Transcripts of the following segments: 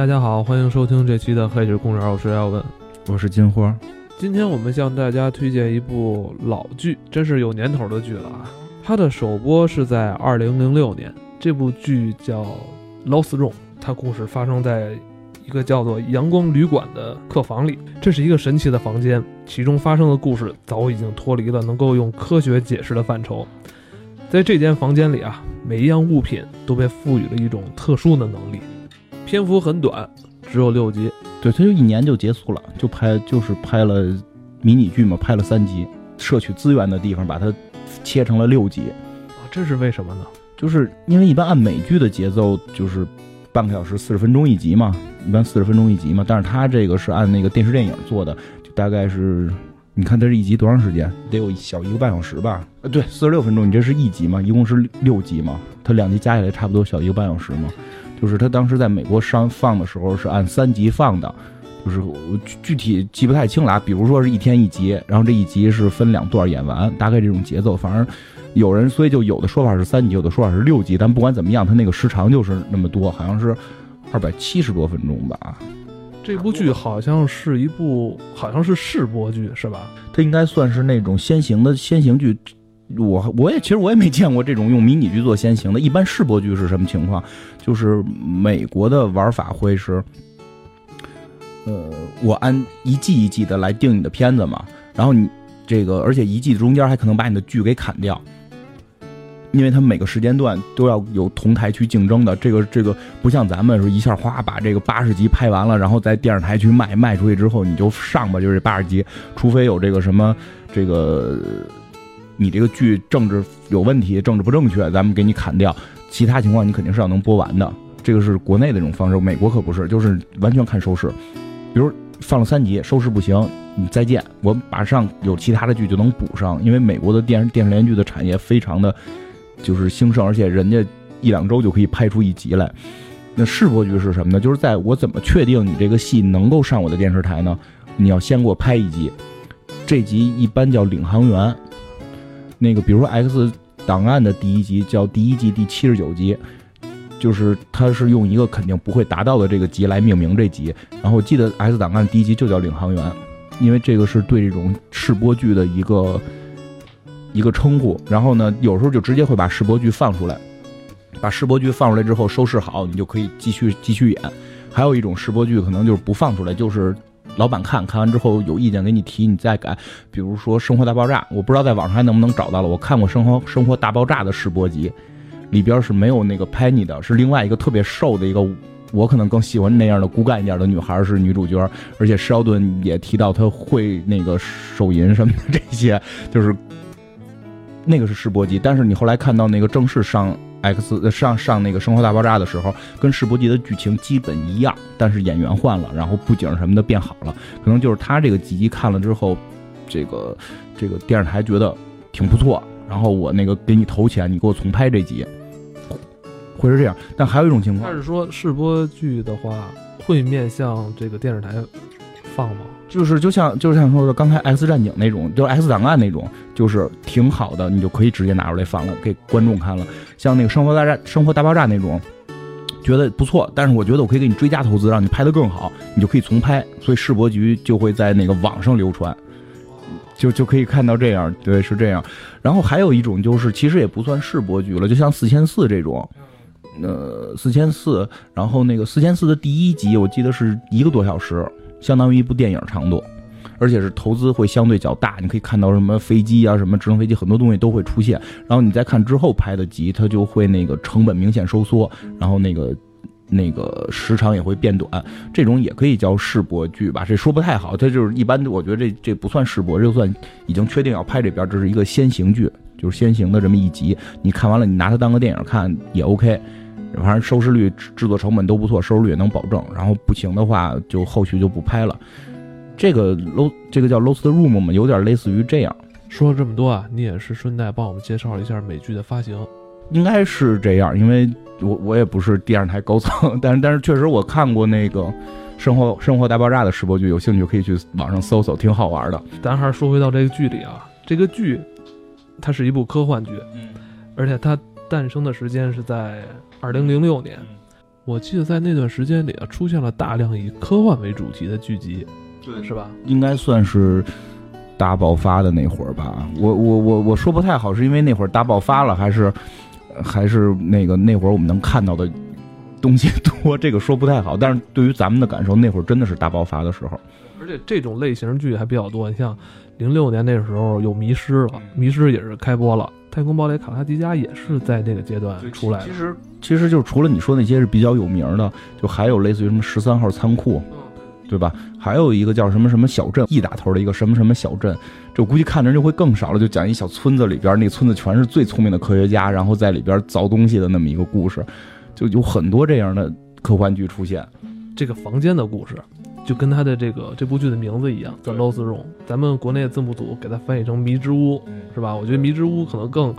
大家好，欢迎收听这期的《黑水公园》，我是耀文，我是金花。今天我们向大家推荐一部老剧，真是有年头的剧了啊！它的首播是在二零零六年，这部剧叫《Lost Room》，它故事发生在一个叫做阳光旅馆的客房里。这是一个神奇的房间，其中发生的故事早已经脱离了能够用科学解释的范畴。在这间房间里啊，每一样物品都被赋予了一种特殊的能力。篇幅很短，只有六集。对，他就一年就结束了，就拍就是拍了迷你剧嘛，拍了三集，摄取资源的地方把它切成了六集，啊，这是为什么呢？就是因为一般按美剧的节奏就是半个小时四十分钟一集嘛，一般四十分钟一集嘛，但是他这个是按那个电视电影做的，就大概是你看它是一集多长时间？得有小一个半小时吧？呃，对，四十六分钟，你这是一集嘛？一共是六集嘛？它两集加起来差不多小一个半小时嘛？就是他当时在美国上放的时候是按三集放的，就是我具体记不太清了啊。比如说是一天一集，然后这一集是分两段演完，大概这种节奏。反正有人，所以就有的说法是三集，有的说法是六集。但不管怎么样，它那个时长就是那么多，好像是二百七十多分钟吧。这部剧好像是一部，好像是试播剧是吧？它应该算是那种先行的先行剧。我我也其实我也没见过这种用迷你剧做先行的。一般试播剧是什么情况？就是美国的玩法会是，呃，我按一季一季的来定你的片子嘛。然后你这个，而且一季中间还可能把你的剧给砍掉，因为他们每个时间段都要有同台去竞争的。这个这个不像咱们说一下哗把这个八十集拍完了，然后在电视台去卖，卖出去之后你就上吧，就是八十集，除非有这个什么这个。你这个剧政治有问题，政治不正确，咱们给你砍掉。其他情况你肯定是要能播完的。这个是国内的这种方式，美国可不是，就是完全看收视。比如放了三集，收视不行，你再见，我马上有其他的剧就能补上。因为美国的电视电视连续剧的产业非常的就是兴盛，而且人家一两周就可以拍出一集来。那试播剧是什么呢？就是在我怎么确定你这个戏能够上我的电视台呢？你要先给我拍一集，这集一般叫领航员。那个，比如说《X 档案》的第一集叫第一季第七十九集，就是它是用一个肯定不会达到的这个集来命名这集。然后我记得《X 档案》第一集就叫领航员，因为这个是对这种试播剧的一个一个称呼。然后呢，有时候就直接会把试播剧放出来，把试播剧放出来之后收视好，你就可以继续继续演。还有一种试播剧可能就是不放出来，就是。老板看看完之后有意见给你提，你再改。比如说《生活大爆炸》，我不知道在网上还能不能找到了。我看过《生活生活大爆炸》的试播集，里边是没有那个 Penny 的，是另外一个特别瘦的一个，我可能更喜欢那样的骨感一点的女孩是女主角。而且施奥顿也提到他会那个手淫什么的，这些就是那个是试播集。但是你后来看到那个正式上。X 上上那个《生活大爆炸》的时候，跟试播集的剧情基本一样，但是演员换了，然后布景什么的变好了，可能就是他这个集看了之后，这个这个电视台觉得挺不错，然后我那个给你投钱，你给我重拍这集，会是这样。但还有一种情况，他是说试播剧的话会面向这个电视台放吗？就是就像就像说的刚才《X 战警》那种，就是《X 档案》那种，就是挺好的，你就可以直接拿出来放了，给观众看了。像那个《生活大战》《生活大爆炸》那种，觉得不错，但是我觉得我可以给你追加投资，让你拍得更好，你就可以重拍。所以世博局就会在那个网上流传，就就可以看到这样，对，是这样。然后还有一种就是，其实也不算世博局了，就像《四千四》这种，呃，《四千四》，然后那个《四千四》的第一集，我记得是一个多小时。相当于一部电影长度，而且是投资会相对较大。你可以看到什么飞机啊，什么直升飞机，很多东西都会出现。然后你再看之后拍的集，它就会那个成本明显收缩，然后那个那个时长也会变短。这种也可以叫试播剧吧？这说不太好。它就是一般，我觉得这这不算试播，就算已经确定要拍这边，这是一个先行剧，就是先行的这么一集。你看完了，你拿它当个电影看也 OK。反正收视率、制作成本都不错，收视率也能保证。然后不行的话，就后续就不拍了。这个 low 这个叫 lost room 嘛，有点类似于这样。说了这么多啊，你也是顺带帮我们介绍一下美剧的发行。应该是这样，因为我我也不是电视台高层，但是但是确实我看过那个《生活生活大爆炸》的试播剧，有兴趣可以去网上搜搜，挺好玩的。咱还是说回到这个剧里啊，这个剧它是一部科幻剧，而且它诞生的时间是在。二零零六年，我记得在那段时间里啊，出现了大量以科幻为主题的剧集，对是吧？应该算是大爆发的那会儿吧。我我我我说不太好，是因为那会儿大爆发了，还是还是那个那会儿我们能看到的东西 多，这个说不太好。但是对于咱们的感受，那会儿真的是大爆发的时候。而且这种类型剧还比较多，你像零六年那时候有《迷失》了，《迷失》也是开播了，《太空堡垒卡拉迪加》也是在那个阶段出来的。其实其实就是除了你说那些是比较有名的，就还有类似于什么十三号仓库，对吧？还有一个叫什么什么小镇一打头的一个什么什么小镇，这我估计看的人就会更少了。就讲一小村子里边，那村子全是最聪明的科学家，然后在里边造东西的那么一个故事，就有很多这样的科幻剧出现。这个房间的故事，就跟他的这个这部剧的名字一样，叫《Lost Room》。咱们国内字幕组给它翻译成《迷之屋》，是吧？我觉得《迷之屋》可能更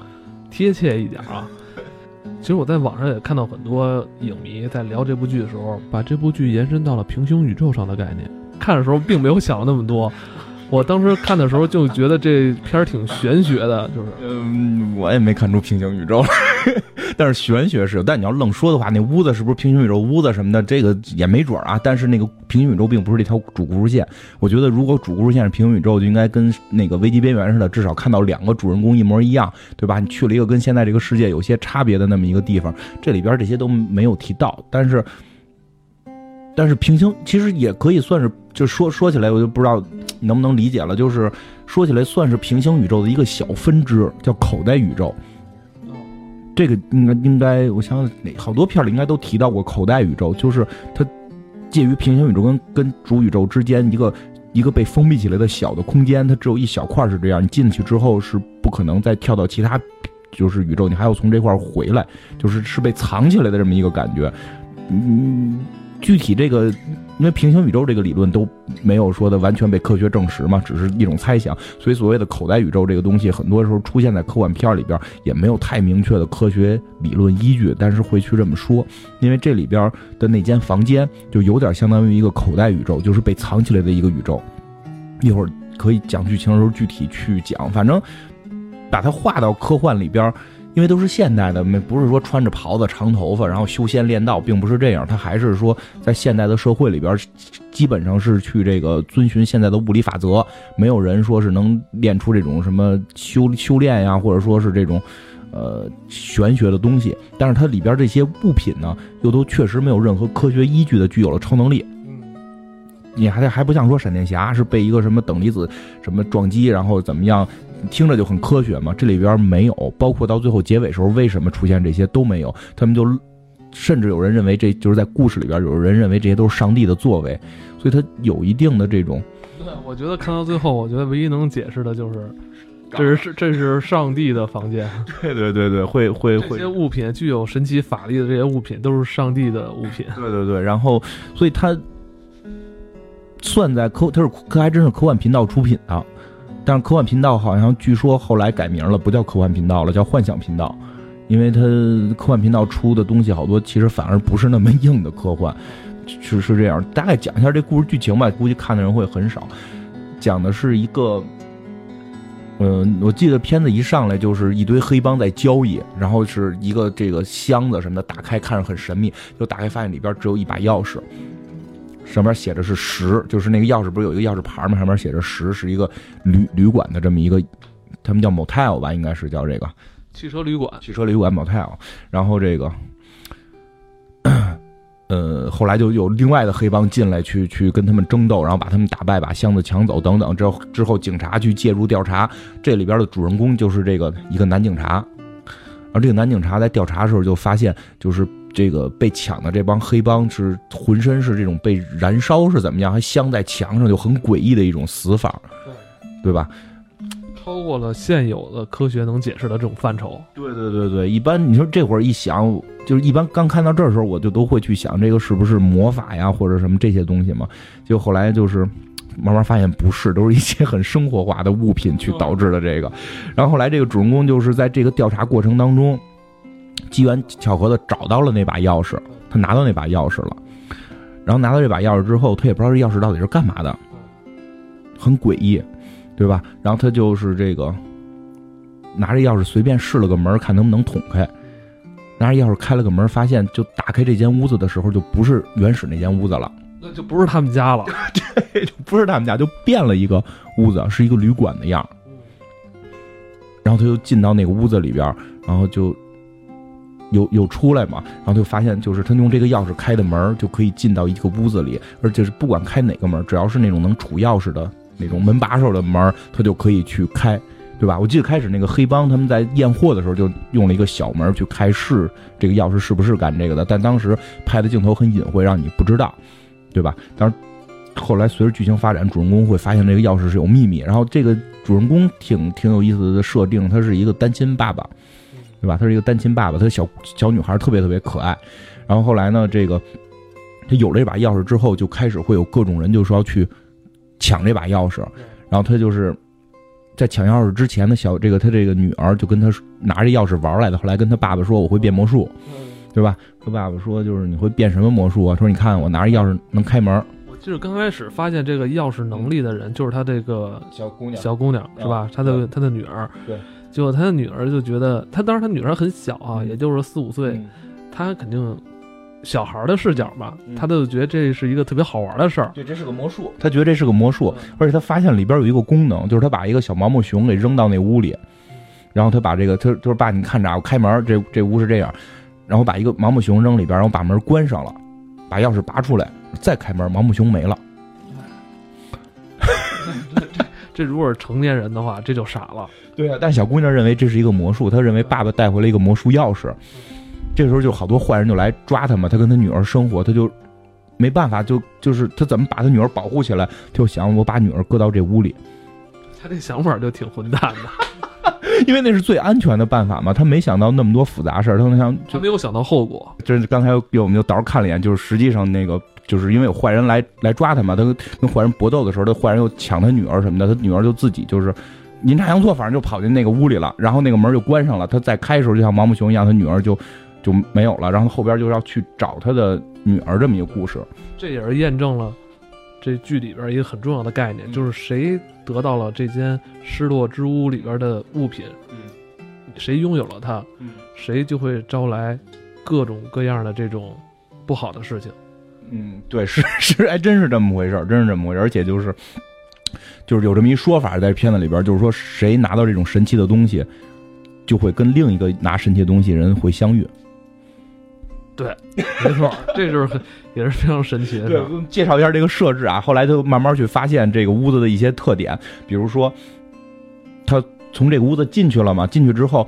贴切一点啊。其实我在网上也看到很多影迷在聊这部剧的时候，把这部剧延伸到了平行宇宙上的概念。看的时候并没有想那么多，我当时看的时候就觉得这片儿挺玄学的，就是嗯，我也没看出平行宇宙来，但是玄学是有。但你要愣说的话，那屋子是不是平行宇宙屋子什么的，这个也没准啊。但是那个平行宇宙并不是这条主故事线。我觉得如果主故事线是平行宇宙，就应该跟那个危机边缘似的，至少看到两个主人公一模一样，对吧？你去了一个跟现在这个世界有些差别的那么一个地方，这里边这些都没有提到。但是，但是平行其实也可以算是，就说说起来，我就不知道能不能理解了。就是说起来，算是平行宇宙的一个小分支，叫口袋宇宙。这个应该应该，我想想，好多片里应该都提到过口袋宇宙，就是它介于平行宇宙跟跟主宇宙之间一个一个被封闭起来的小的空间，它只有一小块是这样，你进去之后是不可能再跳到其他就是宇宙，你还要从这块回来，就是是被藏起来的这么一个感觉。嗯，具体这个，因为平行宇宙这个理论都没有说的完全被科学证实嘛，只是一种猜想，所以所谓的口袋宇宙这个东西，很多时候出现在科幻片里边，也没有太明确的科学理论依据，但是会去这么说，因为这里边的那间房间就有点相当于一个口袋宇宙，就是被藏起来的一个宇宙。一会儿可以讲剧情的时候具体去讲，反正把它画到科幻里边。因为都是现代的，没不是说穿着袍子、长头发，然后修仙练道，并不是这样。他还是说，在现代的社会里边，基本上是去这个遵循现在的物理法则，没有人说是能练出这种什么修 修炼呀，或者说是这种，呃，玄学的东西。但是它里边这些物品呢，又都确实没有任何科学依据的具有了超能力。你还还不像说闪电侠是被一个什么等离子什么撞击，然后怎么样？听着就很科学嘛，这里边没有，包括到最后结尾时候，为什么出现这些都没有？他们就甚至有人认为这就是在故事里边，有人认为这些都是上帝的作为，所以它有一定的这种。对，我觉得看到最后，我觉得唯一能解释的就是，这是这是上帝的房间。对对对对，会会会。这些物品具有神奇法力的这些物品都是上帝的物品。对对对，然后所以它算在科，它是科还真是科幻频道出品的。但是科幻频道好像据说后来改名了，不叫科幻频道了，叫幻想频道，因为它科幻频道出的东西好多，其实反而不是那么硬的科幻，是是这样。大概讲一下这故事剧情吧，估计看的人会很少。讲的是一个，嗯，我记得片子一上来就是一堆黑帮在交易，然后是一个这个箱子什么的，打开看着很神秘，就打开发现里边只有一把钥匙。上面写的是十，就是那个钥匙不是有一个钥匙牌吗？上面写着十，是一个旅旅馆的这么一个，他们叫 motel 吧，应该是叫这个汽车旅馆。汽车旅馆 motel，然后这个，呃，后来就有另外的黑帮进来去去跟他们争斗，然后把他们打败，把箱子抢走等等。之后之后警察去介入调查，这里边的主人公就是这个一个男警察，而这个男警察在调查的时候就发现，就是。这个被抢的这帮黑帮是浑身是这种被燃烧是怎么样？还镶在墙上，就很诡异的一种死法，对对吧？超过了现有的科学能解释的这种范畴。对对对对，一般你说这会儿一想，就是一般刚看到这儿的时候，我就都会去想这个是不是魔法呀，或者什么这些东西嘛？就后来就是慢慢发现不是，都是一些很生活化的物品去导致的这个。然后后来这个主人公就是在这个调查过程当中。机缘巧合的找到了那把钥匙，他拿到那把钥匙了，然后拿到这把钥匙之后，他也不知道这钥匙到底是干嘛的，很诡异，对吧？然后他就是这个拿着钥匙随便试了个门，看能不能捅开，拿着钥匙开了个门，发现就打开这间屋子的时候，就不是原始那间屋子了，那就不是他们家了。就不是他们家，就变了一个屋子，是一个旅馆的样儿。然后他就进到那个屋子里边，然后就又又出来嘛，然后就发现就是他用这个钥匙开的门就可以进到一个屋子里，而且是不管开哪个门，只要是那种能储钥匙的那种门把手的门，他就可以去开，对吧？我记得开始那个黑帮他们在验货的时候就用了一个小门去开试这个钥匙是不是干这个的，但当时拍的镜头很隐晦，让你不知道，对吧？但是。后来随着剧情发展，主人公会发现这个钥匙是有秘密。然后这个主人公挺挺有意思的设定，他是一个单亲爸爸，对吧？他是一个单亲爸爸，他小小女孩特别特别可爱。然后后来呢，这个他有了这把钥匙之后，就开始会有各种人就说要去抢这把钥匙。然后他就是在抢钥匙之前的小这个他这个女儿就跟他拿着钥匙玩来的。后来跟他爸爸说我会变魔术，对吧？他爸爸说就是你会变什么魔术啊？说你看我拿着钥匙能开门。我记得刚开始发现这个钥匙能力的人，就是他这个小姑娘，小姑娘是吧？他的他的女儿，对。结果他的女儿就觉得，他当时他女儿很小啊，也就是四五岁，他肯定小孩的视角嘛，他就觉得这是一个特别好玩的事儿。对，这是个魔术。他觉得这是个魔术，而且他发现里边有一个功能，就是他把一个小毛毛熊给扔到那屋里，然后他把这个，他他说爸，你看着啊，我开门，这这屋是这样，然后把一个毛毛熊扔里边，然后把门关上了，把钥匙拔出来，再开门，毛毛熊没了。这如果是成年人的话，这就傻了。对啊，但小姑娘认为这是一个魔术，她认为爸爸带回了一个魔术钥匙。这时候就好多坏人就来抓他嘛，他跟他女儿生活，他就没办法，就就是他怎么把他女儿保护起来，就想我把女儿搁到这屋里。他这想法就挺混蛋的，因为那是最安全的办法嘛。他没想到那么多复杂事儿，他想他没有想到后果。就是刚才我们就倒看了一眼，就是实际上那个。就是因为有坏人来来抓他嘛，他跟坏人搏斗的时候，他坏人又抢他女儿什么的，他女儿就自己就是阴差阳错，反正就跑进那个屋里了，然后那个门就关上了。他再开的时候，就像毛毛熊一样，他女儿就就没有了。然后后边就要去找他的女儿这么一个故事。这也是验证了这剧里边一个很重要的概念，就是谁得到了这间失落之屋里边的物品，嗯谁拥有了它，嗯谁就会招来各种各样的这种不好的事情。嗯，对，是 是，还真是这么回事儿，真是这么回事儿，而且就是，就是有这么一说法，在片子里边，就是说谁拿到这种神奇的东西，就会跟另一个拿神奇的东西人会相遇。对，没错，这就是很也是非常神奇的。对，介绍一下这个设置啊，后来就慢慢去发现这个屋子的一些特点，比如说，他从这个屋子进去了嘛，进去之后，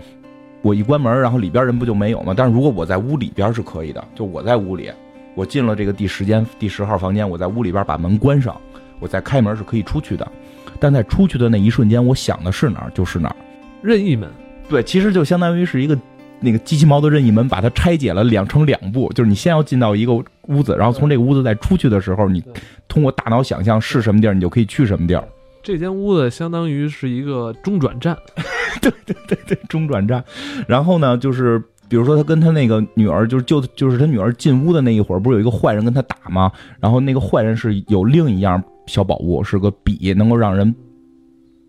我一关门，然后里边人不就没有吗？但是如果我在屋里边是可以的，就我在屋里。我进了这个第十间第十号房间，我在屋里边把门关上，我再开门是可以出去的。但在出去的那一瞬间，我想的是哪儿就是哪儿，任意门。对，其实就相当于是一个那个机器猫的任意门，把它拆解了两成两步，就是你先要进到一个屋子，然后从这个屋子再出去的时候，你通过大脑想象是什么地儿，你就可以去什么地儿。这间屋子相当于是一个中转站，对对对对，中转站。然后呢，就是。比如说，他跟他那个女儿，就是就就是他女儿进屋的那一会儿，不是有一个坏人跟他打吗？然后那个坏人是有另一样小宝物，是个笔，能够让人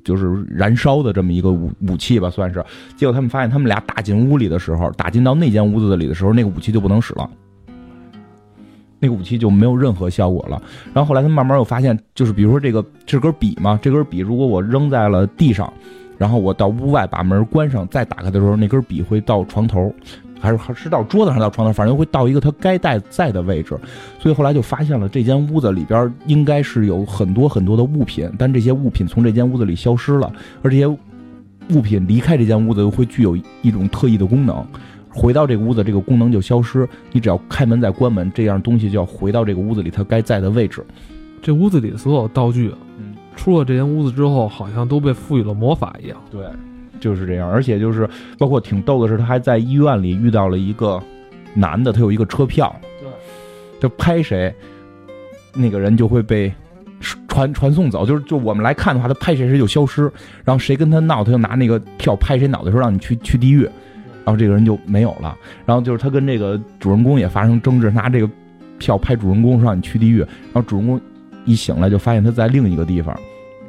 就是燃烧的这么一个武武器吧，算是。结果他们发现，他们俩打进屋里的时候，打进到那间屋子里的时候，那个武器就不能使了，那个武器就没有任何效果了。然后后来他们慢慢又发现，就是比如说这个这根笔嘛，这根笔如果我扔在了地上。然后我到屋外把门关上，再打开的时候，那根笔会到床头，还是还是到桌子上，到床头，反正会到一个它该带在的位置。所以后来就发现了这间屋子里边应该是有很多很多的物品，但这些物品从这间屋子里消失了，而这些物品离开这间屋子又会具有一种特异的功能，回到这个屋子，这个功能就消失。你只要开门再关门，这样东西就要回到这个屋子里它该在的位置。这屋子里所有道具。嗯出了这间屋子之后，好像都被赋予了魔法一样。对，就是这样。而且就是，包括挺逗的是，他还在医院里遇到了一个男的，他有一个车票。对，他拍谁，那个人就会被传传送走。就是就我们来看的话，他拍谁谁就消失。然后谁跟他闹，他就拿那个票拍谁脑袋，说让你去去地狱。然后这个人就没有了。然后就是他跟这个主人公也发生争执，拿这个票拍主人公，说让你去地狱。然后主人公。一醒来就发现他在另一个地方，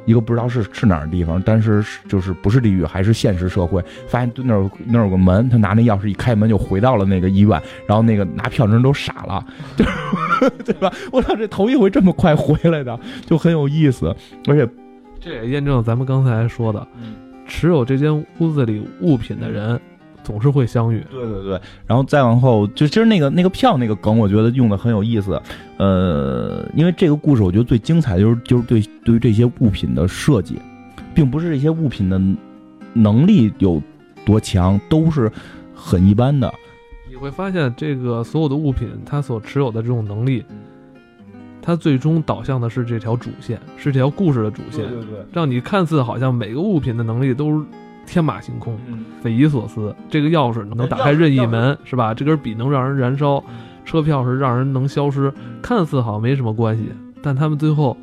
一个不知道是是哪儿的地方，但是是就是不是地狱还是现实社会，发现那儿那儿有个门，他拿那钥匙一开门就回到了那个医院，然后那个拿票的人都傻了，就 对吧？我操，这头一回这么快回来的，就很有意思，而且这也验证了咱们刚才说的，持有这间屋子里物品的人总是会相遇。对对对，然后再往后，就其实那个那个票那个梗，我觉得用的很有意思。呃，因为这个故事，我觉得最精彩的就是就是对对于这些物品的设计，并不是这些物品的能力有多强，都是很一般的。你会发现，这个所有的物品它所持有的这种能力，它最终导向的是这条主线，是这条故事的主线，对对，让你看似好像每个物品的能力都是天马行空、嗯，匪夷所思。这个钥匙能打开任意门，是吧？这根笔能让人燃烧，车票是让人能消失，看似好像没什么关系，但他们最后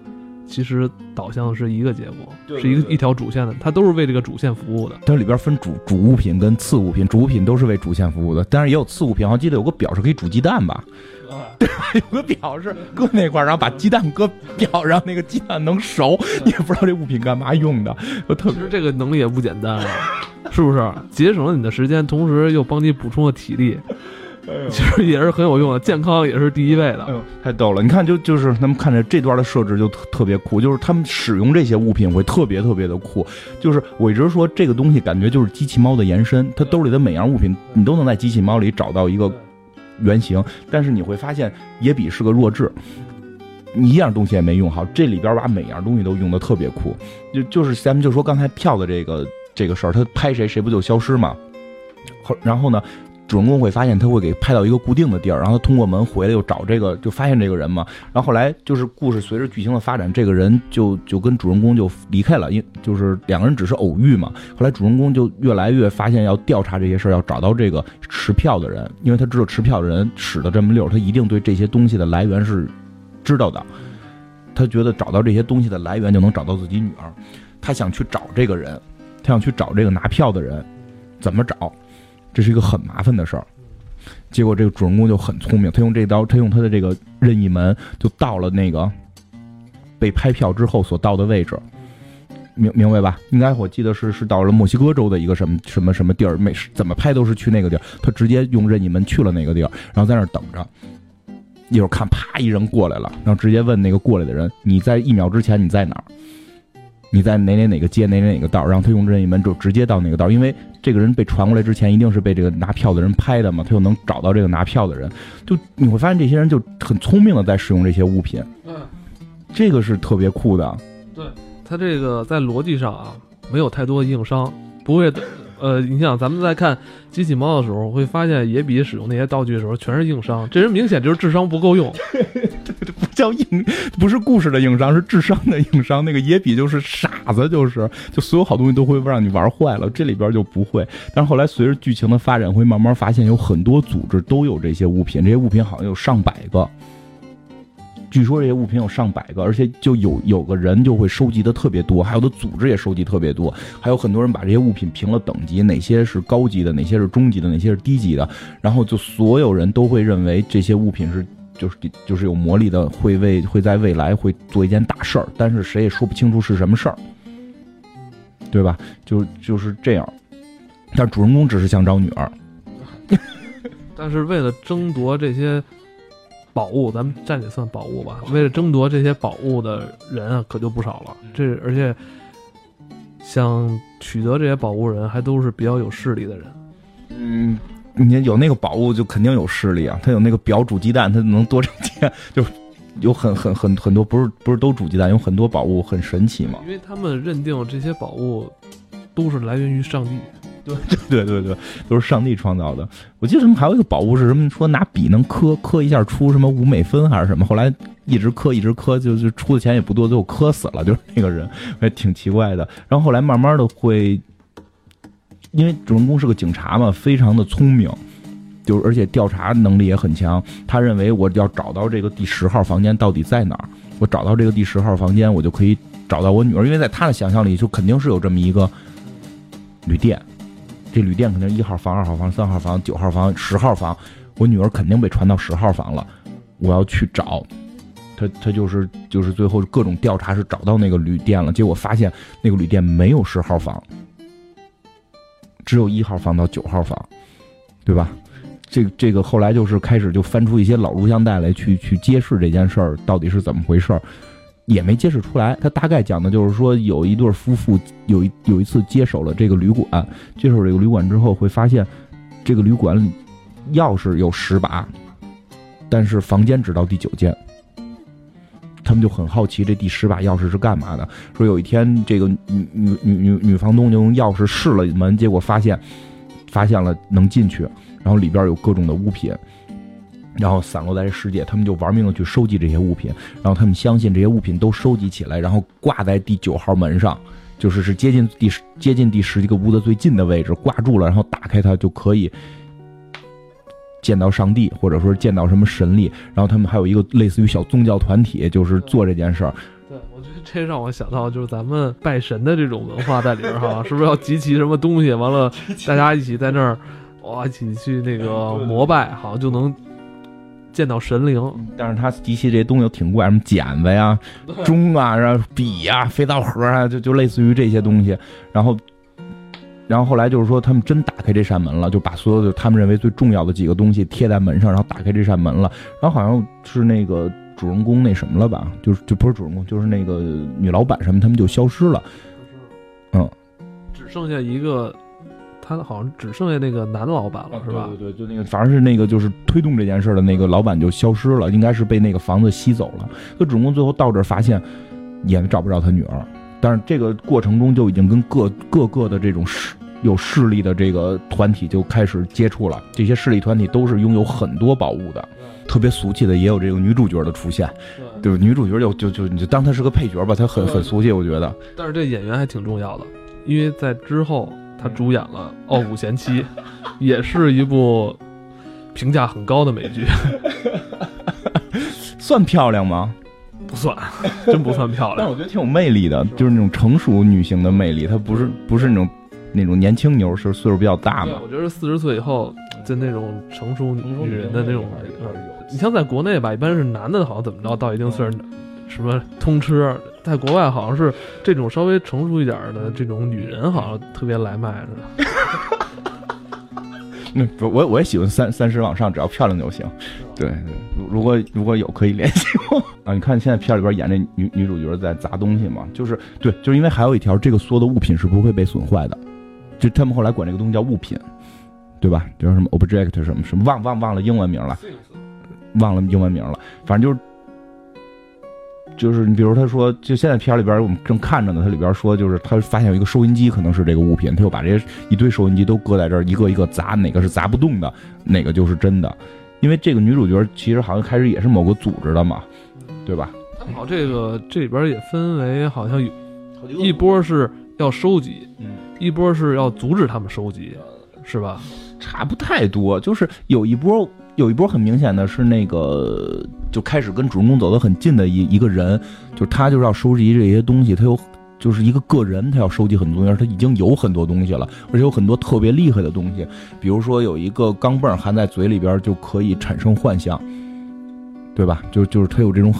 其实导向是一个结果，对对对是一个一条主线的，它都是为这个主线服务的。它里边分主主物品跟次物品，主物品都是为主线服务的，但是也有次物品。我记得有个表是可以煮鸡蛋吧？对吧有个表是搁那块儿，然后把鸡蛋搁表上，那个鸡蛋能熟，你也不知道这物品干嘛用的，我特别其实这个能力也不简单啊，是不是？节省了你的时间，同时又帮你补充了体力，其实也是很有用的，健康也是第一位的。哎呦，太逗了！你看，就就是他们看着这段的设置就特特别酷，就是他们使用这些物品会特别特别的酷。就是我一直说这个东西感觉就是机器猫的延伸，它兜里的每样物品你都能在机器猫里找到一个原型，但是你会发现野比是个弱智。你一样东西也没用好，这里边把每样东西都用的特别酷，就就是咱们就说刚才票的这个这个事儿，他拍谁谁不就消失吗？后然后呢，主人公会发现他会给拍到一个固定的地儿，然后他通过门回来又找这个，就发现这个人嘛。然后后来就是故事随着剧情的发展，这个人就就跟主人公就离开了，因就是两个人只是偶遇嘛。后来主人公就越来越发现要调查这些事儿，要找到这个持票的人，因为他知道持票的人使的这么溜，他一定对这些东西的来源是知道的。他觉得找到这些东西的来源就能找到自己女儿，他想去找这个人，他想去找这个拿票的人，怎么找？这是一个很麻烦的事儿。结果这个主人公就很聪明，他用这刀，他用他的这个任意门，就到了那个被拍票之后所到的位置，明明白吧？应该我记得是是到了墨西哥州的一个什么什么什么地儿，每怎么拍都是去那个地儿。他直接用任意门去了那个地儿，然后在那儿等着。一会儿看，啪，一人过来了，然后直接问那个过来的人：“你在一秒之前你在哪儿？你在哪哪哪个街哪哪哪个道？”然后他用任意门就直接到那个道，因为这个人被传过来之前一定是被这个拿票的人拍的嘛，他又能找到这个拿票的人。就你会发现这些人就很聪明的在使用这些物品，嗯，这个是特别酷的。对他这个在逻辑上啊，没有太多的硬伤，不会。呃，你想，咱们在看机器猫的时候，会发现野比使用那些道具的时候，全是硬伤。这人明显就是智商不够用。不叫硬，不是故事的硬伤，是智商的硬伤。那个野比就是傻子，就是就所有好东西都会让你玩坏了，这里边就不会。但是后来随着剧情的发展，会慢慢发现有很多组织都有这些物品，这些物品好像有上百个。据说这些物品有上百个，而且就有有个人就会收集的特别多，还有的组织也收集特别多，还有很多人把这些物品评了等级，哪些是高级的，哪些是中级的，哪些是低级的，然后就所有人都会认为这些物品是就是就是有魔力的，会为会在未来会做一件大事儿，但是谁也说不清楚是什么事儿，对吧？就就是这样，但主人公只是想找女儿，但是为了争夺这些宝物，咱们暂且算宝物吧。为了争夺这些宝物的人啊，可就不少了。这而且想取得这些宝物人，还都是比较有势力的人。嗯。你有那个宝物，就肯定有势力啊！他有那个表煮鸡蛋，他能多挣钱，就有很很很很多，不是不是都煮鸡蛋，有很多宝物很神奇嘛。因为他们认定这些宝物都是来源于上帝。对对对对，都是上帝创造的。我记得什么还有一个宝物是什么？说拿笔能磕磕一下出什么五美分还是什么？后来一直磕一直磕，就就出的钱也不多，最后磕死了，就是那个人，还挺奇怪的。然后后来慢慢的会。因为主人公是个警察嘛，非常的聪明，就是而且调查能力也很强。他认为我要找到这个第十号房间到底在哪儿，我找到这个第十号房间，我就可以找到我女儿。因为在他的想象里，就肯定是有这么一个旅店，这旅店肯定一号房、二号房、三号房、九号房、十号房，我女儿肯定被传到十号房了，我要去找。他他就是就是最后各种调查是找到那个旅店了，结果发现那个旅店没有十号房，只有一号房到九号房，对吧？这这个后来就是开始就翻出一些老录像带来去去揭示这件事儿到底是怎么回事儿，也没揭示出来。他大概讲的就是说，有一对夫妇有一有一次接手了这个旅馆，接手这个旅馆之后会发现，这个旅馆里钥匙有十把，但是房间只到第九间。他们就很好奇这第十把钥匙是干嘛的。说有一天，这个女女女女女房东就用钥匙试了门，结果发现发现了能进去。然后里边有各种的物品，然后散落在这世界，他们就玩命的去收集这些物品，然后他们相信这些物品都收集起来，然后挂在第九号门上，就是是接近第十接近第十一个屋子最近的位置挂住了，然后打开它就可以见到上帝，或者说见到什么神力。然后他们还有一个类似于小宗教团体，就是做这件事儿。对，我觉得这让我想到就是咱们拜神的这种文化 在里边哈，是不是要集齐什么东西，完了大家一起在那儿。哇，一起去那个 膜拜，好像就能见到神灵。但是他集齐这些东西挺怪，什么剪子呀、钟啊、然后笔呀、肥皂盒啊，就就类似于这些东西。然后，然后后来就是说，他们真打开这扇门了，就把所有的他们认为最重要的几个东西贴在门上，然后打开这扇门了。然后好像是那个主人公那什么了吧？就是就不是主人公，就是那个女老板什么，他们就消失了。嗯，只剩下一个。他好像只剩下那个男老板了，是吧？对对，就那个，反正是那个，就是推动这件事的那个老板就消失了，应该是被那个房子吸走了。他主人公最后到这儿发现，也找不着他女儿。但是这个过程中就已经跟各各个的这种势有势力的这个团体就开始接触了。这些势力团体都是拥有很多宝物的，特别俗气的也有这个女主角的出现。对吧，女主角就就就你就当她是个配角吧，她很很俗气，我觉得。但是这演员还挺重要的，因为在之后。她主演了《傲骨贤妻》，也是一部评价很高的美剧。算漂亮吗？不算，真不算漂亮。但我觉得挺有魅力的，就是那种成熟女性的魅力。她不是不是那种那种年轻妞，是岁数比较大嘛？我觉得四十岁以后就那种成熟女人的那种。你像在国内吧，一般是男的，好像怎么着到一定岁数，什么通吃。在国外好像是这种稍微成熟一点的这种女人，好像特别来卖似的。那不，我我也喜欢三三十往上，只要漂亮就行。对对，如果如果有可以联系我 啊。你看现在片里边演那女女主角在砸东西嘛，就是对，就是因为还有一条，这个所有的物品是不会被损坏的。就他们后来管这个东西叫物品，对吧？叫什么 object 什么什么，忘忘忘了英文名了，忘了英文名了，反正就是。就是你，比如他说，就现在片里边我们正看着呢，他里边说，就是他发现有一个收音机，可能是这个物品，他又把这些一堆收音机都搁在这儿，一个一个砸，哪个是砸不动的，哪个就是真的。因为这个女主角其实好像开始也是某个组织的嘛，对吧？好，这个这里边也分为好像有一波是要收集，一波是要阻止他们收集，是吧？差不太多，就是有一波。有一波很明显的是那个就开始跟主人公走得很近的一一个人，就他就是要收集这些东西，他有就是一个个人，他要收集很多东西，他已经有很多东西了，而且有很多特别厉害的东西，比如说有一个钢镚含在嘴里边就可以产生幻象，对吧？就就是他有这种。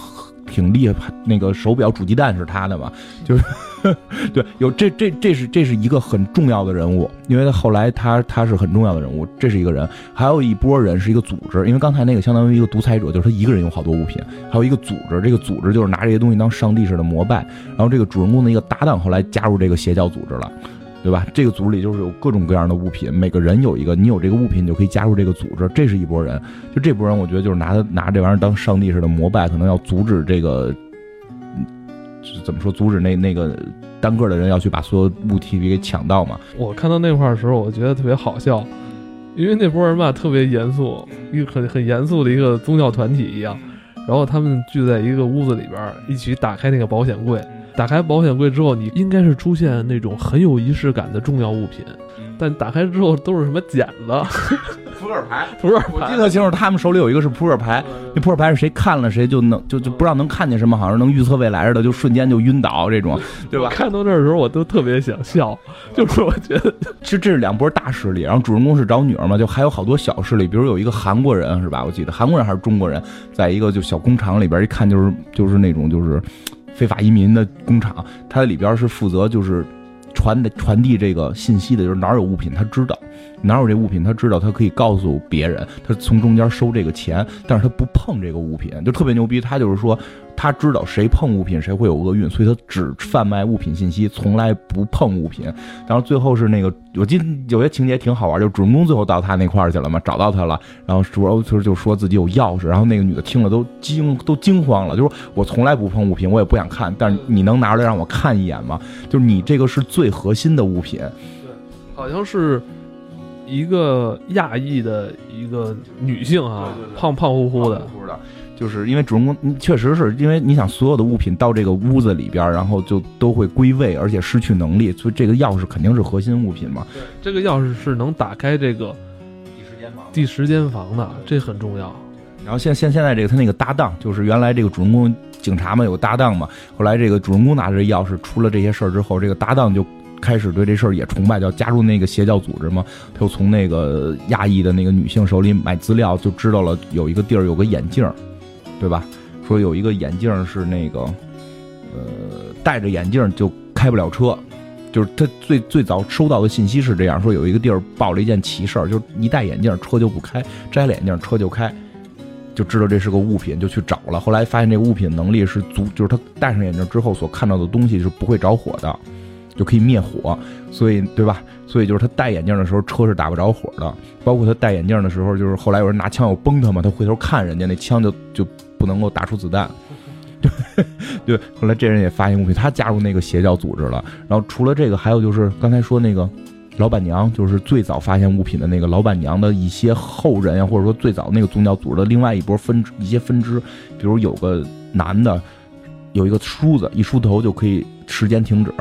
挺厉害，那个手表煮鸡蛋是他的嘛？就是，对，有这这这是这是一个很重要的人物，因为后来他他是很重要的人物，这是一个人，还有一波人是一个组织，因为刚才那个相当于一个独裁者，就是他一个人有好多物品，还有一个组织，这个组织就是拿这些东西当上帝似的膜拜，然后这个主人公的一个搭档后来加入这个邪教组织了。对吧？这个组里就是有各种各样的物品，每个人有一个，你有这个物品，你就可以加入这个组织。这是一拨人，就这波人，我觉得就是拿拿这玩意儿当上帝似的膜拜，可能要阻止这个，怎么说？阻止那那个单个的人要去把所有物体给抢到嘛。我看到那块的时候，我觉得特别好笑，因为那波人吧特别严肃，一个很很严肃的一个宗教团体一样，然后他们聚在一个屋子里边，一起打开那个保险柜。打开保险柜之后，你应该是出现那种很有仪式感的重要物品，但打开之后都是什么剪子、扑克牌。扑克牌我记。得清楚，他们手里有一个是扑克牌，那扑克牌是谁看了谁就能就就不知道能看见什么，好像能预测未来似的，就瞬间就晕倒这种，对吧？看到那儿的时候，我都特别想笑，就是我觉得其实这是两波大势力，然后主人公是找女儿嘛，就还有好多小势力，比如有一个韩国人是吧？我记得韩国人还是中国人，在一个就小工厂里边，一看就是就是那种就是非法移民的工厂，它里边是负责就是传的传递这个信息的，就是哪儿有物品他知道，哪有这物品他知道，他可以告诉别人，他从中间收这个钱，但是他不碰这个物品，就特别牛逼。他就是说他知道谁碰物品谁会有厄运，所以他只贩卖物品信息，从来不碰物品。然后最后是那个，我记得有些情节挺好玩，就主人公最后到他那块儿去了嘛，找到他了，然后主要就是就说自己有钥匙，然后那个女的听了都惊都惊慌了，就说我从来不碰物品，我也不想看，但是你能拿出来让我看一眼吗？就是你这个是最核心的物品，好像是一个亚裔的一个女性啊，对对对胖胖乎乎的。就是因为主人公嗯确实是因为你想所有的物品到这个屋子里边，然后就都会归位，而且失去能力，所以这个钥匙肯定是核心物品嘛。这个钥匙是能打开这个第十间房第十间房的，这很重要。然后现现现在这个他那个搭档，就是原来这个主人公警察嘛有搭档嘛，后来这个主人公拿着钥匙出了这些事儿之后，这个搭档就开始对这事儿也崇拜，叫加入那个邪教组织嘛。他又从那个亚裔的那个女性手里买资料，就知道了有一个地儿有个眼镜，对吧？说有一个眼镜是那个呃戴着眼镜就开不了车。就是他最最早收到的信息是这样说，有一个地儿报了一件奇事儿，就是一戴眼镜车就不开，摘了眼镜车就开。就知道这是个物品，就去找了。后来发现这个物品能力是足，就是他戴上眼镜之后所看到的东西是不会着火的，就可以灭火。所以，对吧？所以就是他戴眼镜的时候，车是打不着火的。包括他戴眼镜的时候，就是后来有人拿枪要崩他嘛，他回头看人家那枪就就不能够打出子弹。对，对后来这人也发现物品，他加入那个邪教组织了。然后除了这个，还有就是刚才说那个老板娘，就是最早发现物品的那个老板娘的一些后人呀，或者说最早那个宗教组织的另外一波分支一些分支，比如有个男的有一个梳子，一梳头就可以时间停止，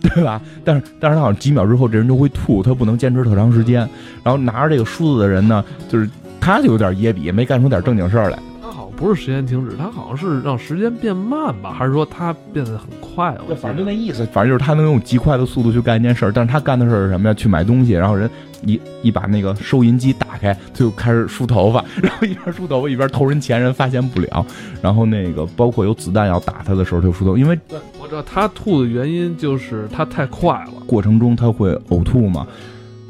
对吧？但是但是他好像几秒之后这人就会吐，他不能坚持特长时间。然后拿着这个梳子的人呢，就是他就有点野比，没干出点正经事儿来。他好像不是时间停止，他好像是让时间变慢吧，还是说他变得很快？反正就那意思，反正就是他能用极快的速度去干一件事儿，但是他干的事儿是什么呀？去买东西，然后人一一把那个收银机打开，他就开始梳头发，然后一边梳头发一边偷人钱，人发现不了。然后那个包括有子弹要打他的时候，他就梳头，因为对，我知道他吐的原因就是他太快了。过程中他会呕吐嘛，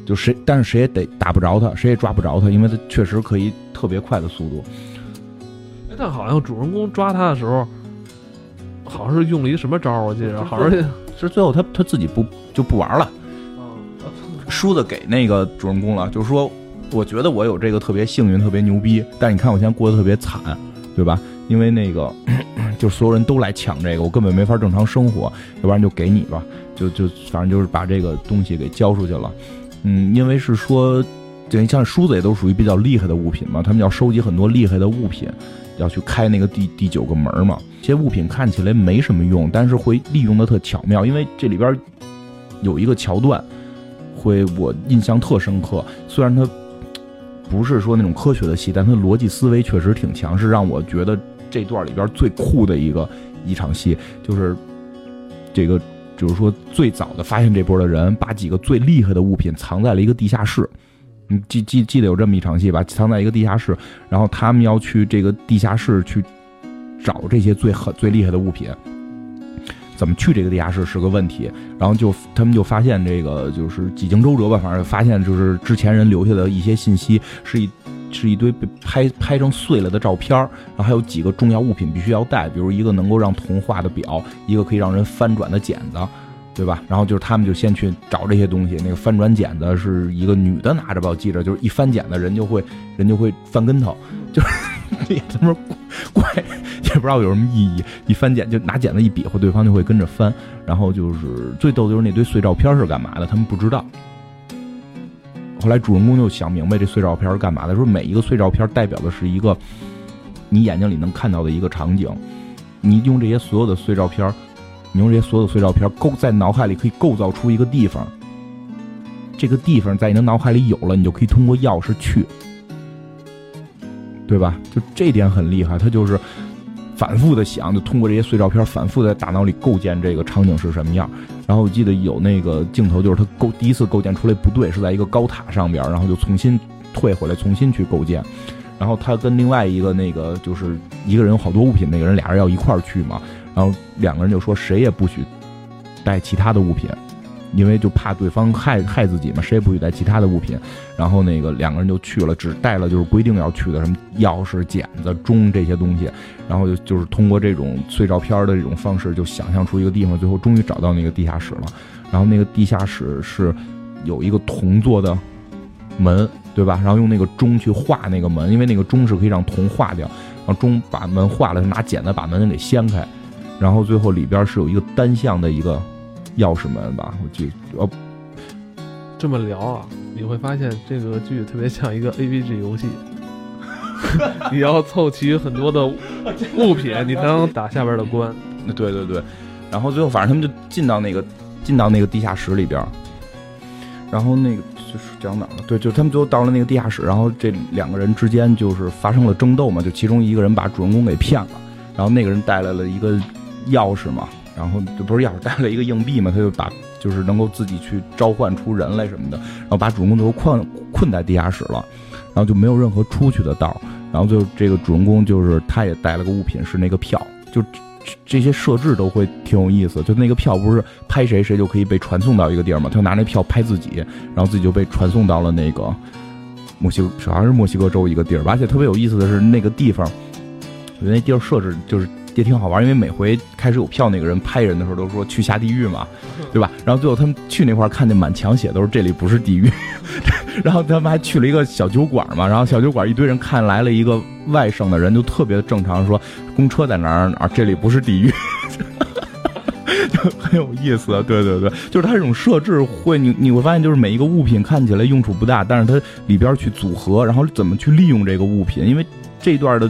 就谁但是谁也得打不着他，谁也抓不着他，因为他确实可以特别快的速度。哎但好像主人公抓他的时候，好像是用了一什么招儿，我记得好像是，其实最后他他自己不就不玩了。输的给那个主人公了，就是说，我觉得我有这个特别幸运，特别牛逼，但是你看我现在过得特别惨，对吧？因为那个，就所有人都来抢这个，我根本没法正常生活，要不然就给你吧，就就反正就是把这个东西给交出去了。嗯，因为是说，等于，像梳子也都属于比较厉害的物品嘛，他们要收集很多厉害的物品，要去开那个第第九个门嘛。这些物品看起来没什么用，但是会利用的特巧妙，因为这里边有一个桥段。会我印象特深刻，虽然它不是说那种科学的戏，但它逻辑思维确实挺强，是让我觉得这段里边最酷的一个一场戏，就是这个就是说最早的发现这波的人，把几个最厉害的物品藏在了一个地下室。你记记记得有这么一场戏吧？藏在一个地下室，然后他们要去这个地下室去找这些最狠、最厉害的物品。怎么去这个地下室是个问题，然后就他们就发现这个就是几经周折吧，反正发现就是之前人留下的一些信息是一是一堆被拍拍成碎了的照片儿，然后还有几个重要物品必须要带，比如一个能够让铜化的表，一个可以让人翻转的剪子，对吧？然后就是他们就先去找这些东西，那个翻转剪子是一个女的拿着吧，我记着就是一翻剪子人就会人就会翻跟头，就是也他妈怪。也不知道有什么意义，一翻剪就拿剪子一比划，对方就会跟着翻。然后就是最逗的就是那堆碎照片是干嘛的，他们不知道。后来主人公就想明白这碎照片是干嘛的，说每一个碎照片代表的是一个你眼睛里能看到的一个场景，你用这些所有的碎照片你用这些所有的碎照片构在脑海里可以构造出一个地方，这个地方在你的脑海里有了，你就可以通过钥匙去，对吧？就这点很厉害，他就是反复的想，就通过这些碎照片反复在大脑里构建这个场景是什么样。然后我记得有那个镜头，就是他构第一次构建出来不对，是在一个高塔上边，然后就重新退回来，重新去构建。然后他跟另外一个那个就是一个人有好多物品那个人，俩人要一块儿去嘛。然后两个人就说谁也不许带其他的物品，因为就怕对方害害自己嘛，谁也不许带其他的物品。然后那个两个人就去了，只带了就是规定要去的什么钥匙、剪子、钟这些东西。然后就就是通过这种碎照片的这种方式，就想象出一个地方，最后终于找到那个地下室了。然后那个地下室是有一个铜做的门，对吧？然后用那个钟去画那个门，因为那个钟是可以让铜化掉。然后钟把门化了，拿剪子把门给掀开。然后最后里边是有一个单向的一个钥匙门吧，我记哦。这么聊啊，你会发现这个剧特别像一个 AVG 游戏，你要凑齐很多的物品，你才能打下边的关。对对对，然后最后反正他们就进到那个进到那个地下室里边，然后那个就是讲哪了？对，就他们最后到了那个地下室，然后这两个人之间就是发生了争斗嘛，就其中一个人把主人公给骗了，然后那个人带来了一个。钥匙嘛，然后就不是钥匙，带了一个硬币嘛，他就把就是能够自己去召唤出人来什么的，然后把主人公都困困在地下室了，然后就没有任何出去的道，然后就这个主人公就是他也带了个物品是那个票，就这些设置都会挺有意思，就那个票不是拍谁谁就可以被传送到一个地儿嘛，他就拿那票拍自己，然后自己就被传送到了那个墨西哥，好像是墨西哥州一个地儿，而且特别有意思的是那个地方，那地儿设置就是。也挺好玩，因为每回开始有票那个人拍人的时候都说去下地狱嘛，对吧？然后最后他们去那块儿看见满墙写都是这里不是地狱，然后他们还去了一个小酒馆嘛，然后小酒馆一堆人看来了一个外省的人，就特别正常说公车在哪儿哪儿，这里不是地狱，就很有意思。对对对，就是它这种设置会你你会发现就是每一个物品看起来用处不大，但是它里边去组合，然后怎么去利用这个物品，因为这一段的。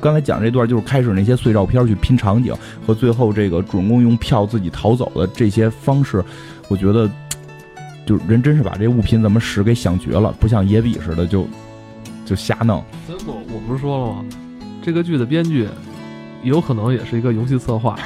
刚才讲这段就是开始那些碎照片去拼场景，和最后这个主人公用票自己逃走的这些方式，我觉得，就是人真是把这物品怎么使给想绝了，不像野比似的就就瞎弄。我不是说了吗？这个剧的编剧有可能也是一个游戏策划。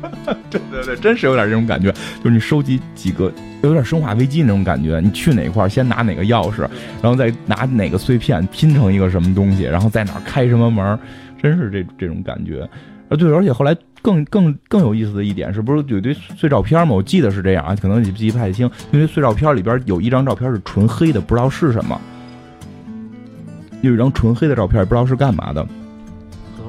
对对对，真是有点这种感觉，就是你收集几个。有点生化危机那种感觉，你去哪块先拿哪个钥匙，然后再拿哪个碎片拼成一个什么东西，然后在哪开什么门，真是这这种感觉。啊，对，而且后来更更更有意思的一点是，不是有堆碎照片吗？我记得是这样啊，可能你记不太清，因为碎照片里边有一张照片是纯黑的，不知道是什么，有一张纯黑的照片，不知道是干嘛的。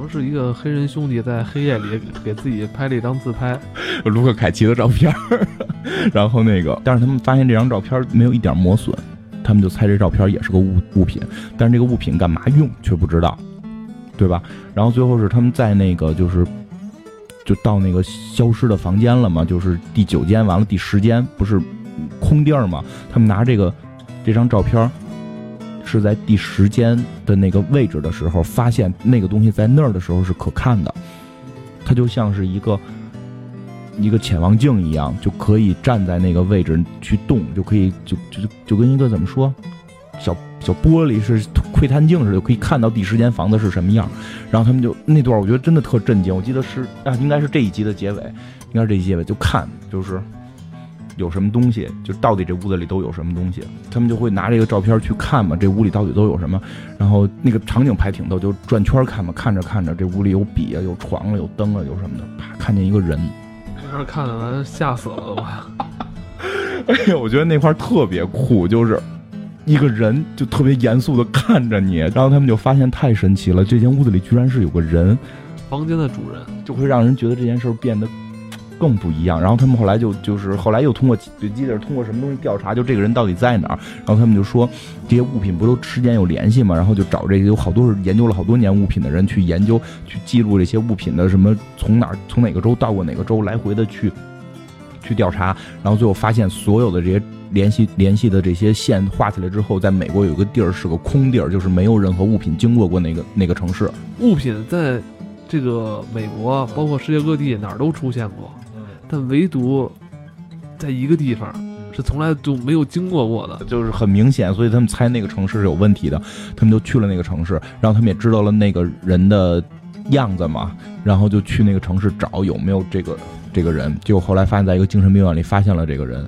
是一个黑人兄弟在黑夜里给自己拍了一张自拍，卢克凯奇的照片，然后那个，但是他们发现这张照片没有一点磨损，他们就猜这照片也是个物物品，但是这个物品干嘛用却不知道，对吧？然后最后是他们在那个就是就到那个消失的房间了嘛，就是第九间完了第十间不是空地儿嘛，他们拿这个这张照片。是在第十间的那个位置的时候，发现那个东西在那儿的时候是可看的，它就像是一个一个潜望镜一样，就可以站在那个位置去动，就可以就就就跟一个怎么说，小小玻璃是窥探镜似的，就可以看到第十间房子是什么样。然后他们就那段，我觉得真的特震惊。我记得是啊，应该是这一集的结尾，应该是这一集结尾，就看就是。有什么东西，就到底这屋子里都有什么东西，他们就会拿这个照片去看嘛，这屋里到底都有什么。然后那个场景拍挺逗，就转圈看嘛，看着看着，这屋里有笔啊，有床啊，有灯啊，有什么的，啪，看见一个人，那看的完吓死了我。哎呀，我觉得那块特别酷，就是一个人就特别严肃的看着你，然后他们就发现太神奇了，这间屋子里居然是有个人，房间的主人，就会让人觉得这件事变得。更不一样，然后他们后来就就是后来又通过记得通过什么东西调查，就这个人到底在哪儿，然后他们就说这些物品不都之间有联系吗？然后就找这些有好多是研究了好多年物品的人去研究去记录这些物品的什么从哪从哪个州到过哪个州来回的去去调查，然后最后发现所有的这些联系联系的这些线画起来之后，在美国有一个地儿是个空地儿，就是没有任何物品经过过那个那个城市，物品在。这个美国，包括世界各地哪儿都出现过，但唯独在一个地方是从来就没有经过过的。就是很明显，所以他们猜那个城市是有问题的，他们就去了那个城市，然后他们也知道了那个人的样子嘛，然后就去那个城市找有没有这个这个人，结果后来发现在一个精神病院里发现了这个人，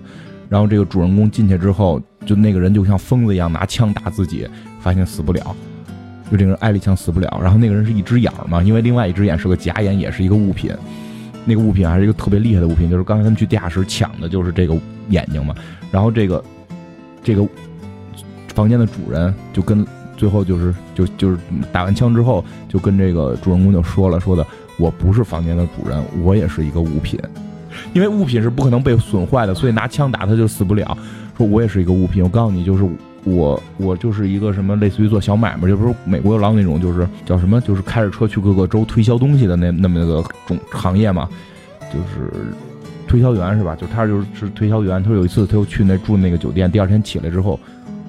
然后这个主人公进去之后，就那个人就像疯子一样拿枪打自己，发现死不了。就这个人挨了一枪死不了，然后那个人是一只眼儿嘛，因为另外一只眼是个假眼，也是一个物品。那个物品还是一个特别厉害的物品，就是刚才他们去地下室抢的，就是这个眼睛嘛。然后这个这个房间的主人就跟最后就是就就是打完枪之后，就跟这个主人公就说了，说的我不是房间的主人，我也是一个物品，因为物品是不可能被损坏的，所以拿枪打他就死不了。说我也是一个物品，我告诉你就是。我我就是一个什么类似于做小买卖，就不是美国有老那种，就是叫什么，就是开着车去各个州推销东西的那那么个种行业嘛，就是推销员是吧？就他就是推销员。他说有一次他又去那住那个酒店，第二天起来之后，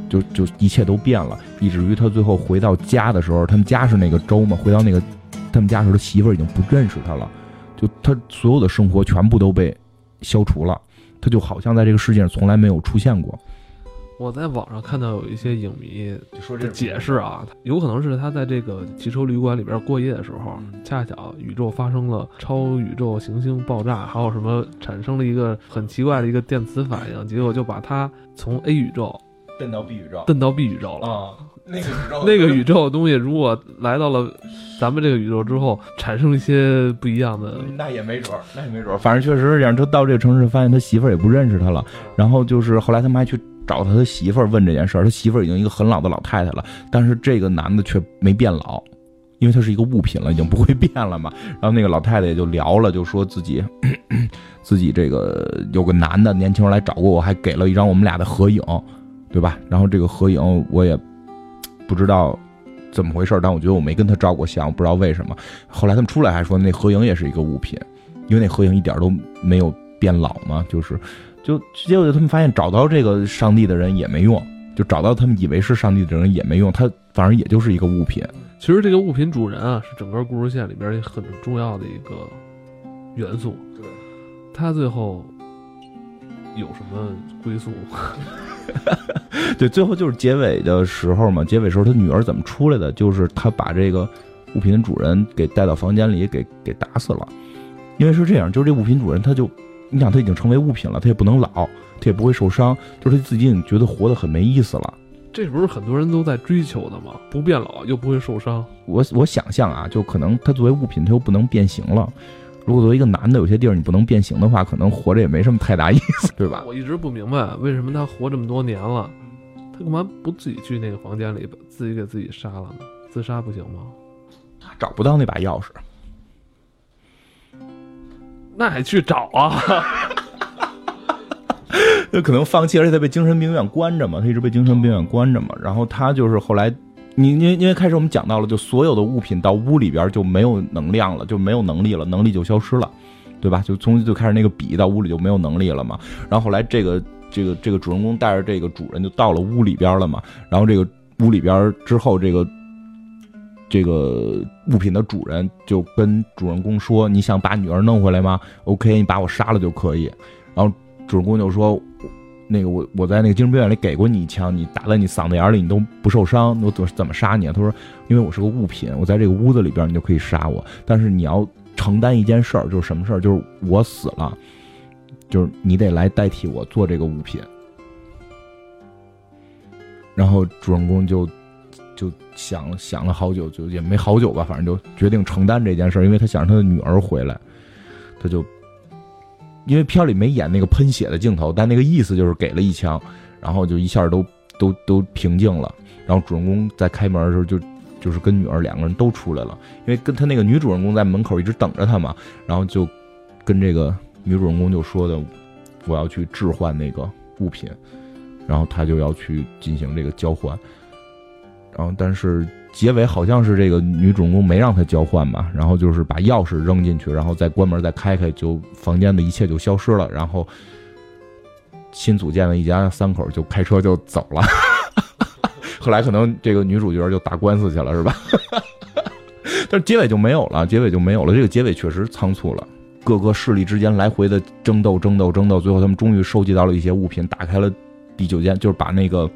就就一切都变了，以至于他最后回到家的时候，他们家是那个州嘛，回到那个他们家时候，他媳妇儿已经不认识他了，就他所有的生活全部都被消除了，他就好像在这个世界上从来没有出现过。我在网上看到有一些影迷说这解释啊，有可能是他在这个汽车旅馆里边过夜的时候，恰巧宇宙发生了超宇宙行星爆炸，还有什么产生了一个很奇怪的一个电磁反应，结果就把他从 A 宇宙蹬到 B 宇宙，蹬到 B 宇宙了啊。那个宇宙，那个宇宙的东西，如果来到了咱们这个宇宙之后，产生一些不一样的，那也没准儿，那也没准儿。反正确实是这样。他到这个城市，发现他媳妇儿也不认识他了。然后就是后来他们还去。找他的媳妇儿问这件事儿，他媳妇儿已经一个很老的老太太了，但是这个男的却没变老，因为他是一个物品了，已经不会变了嘛。然后那个老太太也就聊了，就说自己 自己这个有个男的年轻人来找过我，还给了一张我们俩的合影，对吧？然后这个合影我也不知道怎么回事，但我觉得我没跟他照过相，我不知道为什么。后来他们出来还说那合影也是一个物品，因为那合影一点都没有变老嘛，就是。就结果，他们发现找到这个上帝的人也没用，就找到他们以为是上帝的人也没用，他反正也就是一个物品。其实这个物品主人啊，是整个故事线里边很重要的一个元素。对，他最后有什么归宿？对，最后就是结尾的时候嘛。结尾时候他女儿怎么出来的？就是他把这个物品的主人给带到房间里，给给打死了。因为是这样，就是这物品主人他就。你想他已经成为物品了，他也不能老，他也不会受伤，就是他自己已经觉得活得很没意思了。这不是很多人都在追求的吗？不变老又不会受伤。我我想象啊，就可能他作为物品，他又不能变形了。如果作为一个男的，有些地儿你不能变形的话，可能活着也没什么太大意思，对吧？我一直不明白，为什么他活这么多年了，他干嘛不自己去那个房间里，自己给自己杀了呢？自杀不行吗？找不到那把钥匙。那还去找啊？那可能放弃，而且他被精神病院关着嘛，他一直被精神病院关着嘛。然后他就是后来，你因因为开始我们讲到了，就所有的物品到屋里边就没有能量了，就没有能力了，能力就消失了，对吧？就从就开始那个笔到屋里就没有能力了嘛。然后后来这个这个这个主人公带着这个主人就到了屋里边了嘛。然后这个屋里边之后这个。这个物品的主人就跟主人公说：“你想把女儿弄回来吗？OK，你把我杀了就可以。”然后主人公就说：“那个我我在那个精神病院里给过你一枪，你打在你嗓子眼里你都不受伤，我怎怎么杀你啊？”他说：“因为我是个物品，我在这个屋子里边你就可以杀我，但是你要承担一件事儿，就是什么事儿？就是我死了，就是你得来代替我做这个物品。”然后主人公就。就想想了好久，就也没好久吧，反正就决定承担这件事，因为他想让他的女儿回来，他就因为片里没演那个喷血的镜头，但那个意思就是给了一枪，然后就一下都都都平静了。然后主人公在开门的时候就就是跟女儿两个人都出来了，因为跟他那个女主人公在门口一直等着他嘛，然后就跟这个女主人公就说的，我要去置换那个物品，然后他就要去进行这个交换。然后，但是结尾好像是这个女主人公没让他交换吧，然后就是把钥匙扔进去，然后再关门再开开，就房间的一切就消失了。然后新组建的一家三口就开车就走了。后来可能这个女主角就打官司去了，是吧？但是结尾就没有了，结尾就没有了。这个结尾确实仓促了，各个势力之间来回的争斗，争斗，争斗，最后他们终于收集到了一些物品，打开了第九间，就是把那个，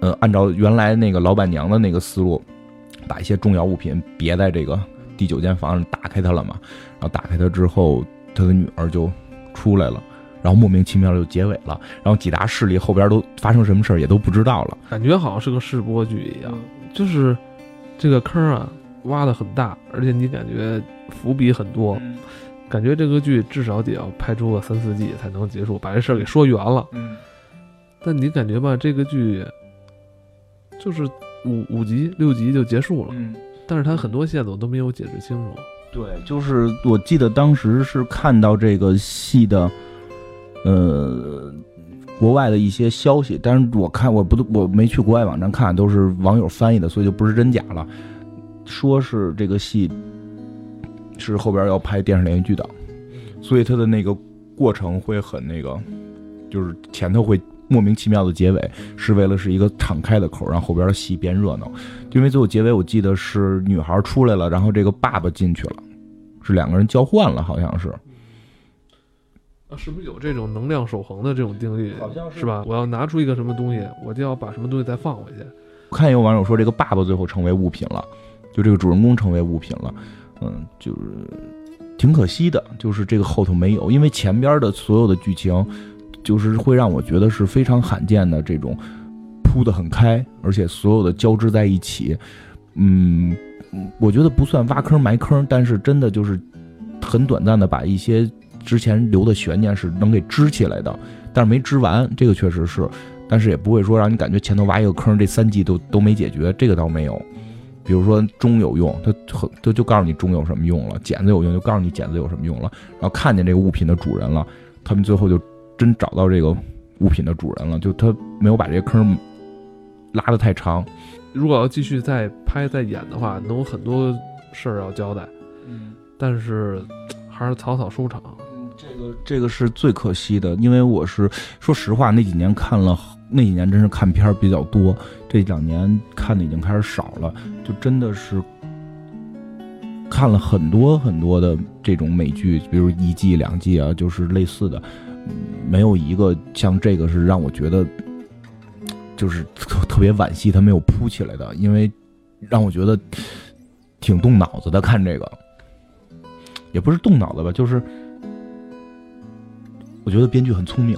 呃，按照原来那个老板娘的那个思路，把一些重要物品别在这个第九间房打开它了嘛。然后打开它之后，他的女儿就出来了，然后莫名其妙的就结尾了。然后几大势力后边都发生什么事儿也都不知道了，感觉好像是个试播剧一样，就是这个坑啊挖的很大，而且你感觉伏笔很多，感觉这个剧至少得要拍出个三四季才能结束，把这事儿给说圆了。嗯，但你感觉吧，这个剧就是五五集六集就结束了，嗯。但是他很多线索都没有解释清楚。对，就是我记得当时是看到这个戏的，呃，国外的一些消息，但是我看我不我没去国外网站看，都是网友翻译的，所以就不是真假了。说是这个戏是后边要拍电视连续剧的，所以它的那个过程会很那个，就是前头会莫名其妙的结尾，是为了是一个敞开的口，让后边的戏变热闹。因为最后结尾我记得是女孩出来了，然后这个爸爸进去了。是两个人交换了，好像是。啊，是不是有这种能量守恒的这种定律？好像是是吧？我要拿出一个什么东西，我就要把什么东西再放回去。我看有网友说，这个爸爸最后成为物品了，就这个主人公成为物品了。嗯，就是挺可惜的，就是这个后头没有，因为前边的所有的剧情，就是会让我觉得是非常罕见的这种铺的很开，而且所有的交织在一起。嗯。我觉得不算挖坑埋坑，但是真的就是很短暂的把一些之前留的悬念是能给支起来的，但是没支完，这个确实是，但是也不会说让你感觉前头挖一个坑，这三季都都没解决，这个倒没有。比如说钟有用，他很他就告诉你钟有什么用了，剪子有用就告诉你剪子有什么用了，然后看见这个物品的主人了，他们最后就真找到这个物品的主人了，就他没有把这个坑拉得太长。如果要继续再拍再演的话，能有很多事儿要交代。嗯，但是还是草草收场。嗯，这个这个是最可惜的，因为我是说实话，那几年看了，那几年真是看片儿比较多，这两年看的已经开始少了，就真的是看了很多很多的这种美剧，比如一季两季啊，就是类似的，没有一个像这个是让我觉得。就是 特特别惋惜，他没有铺起来的，因为让我觉得挺动脑子的。看这个，也不是动脑子吧，就是我觉得编剧很聪明，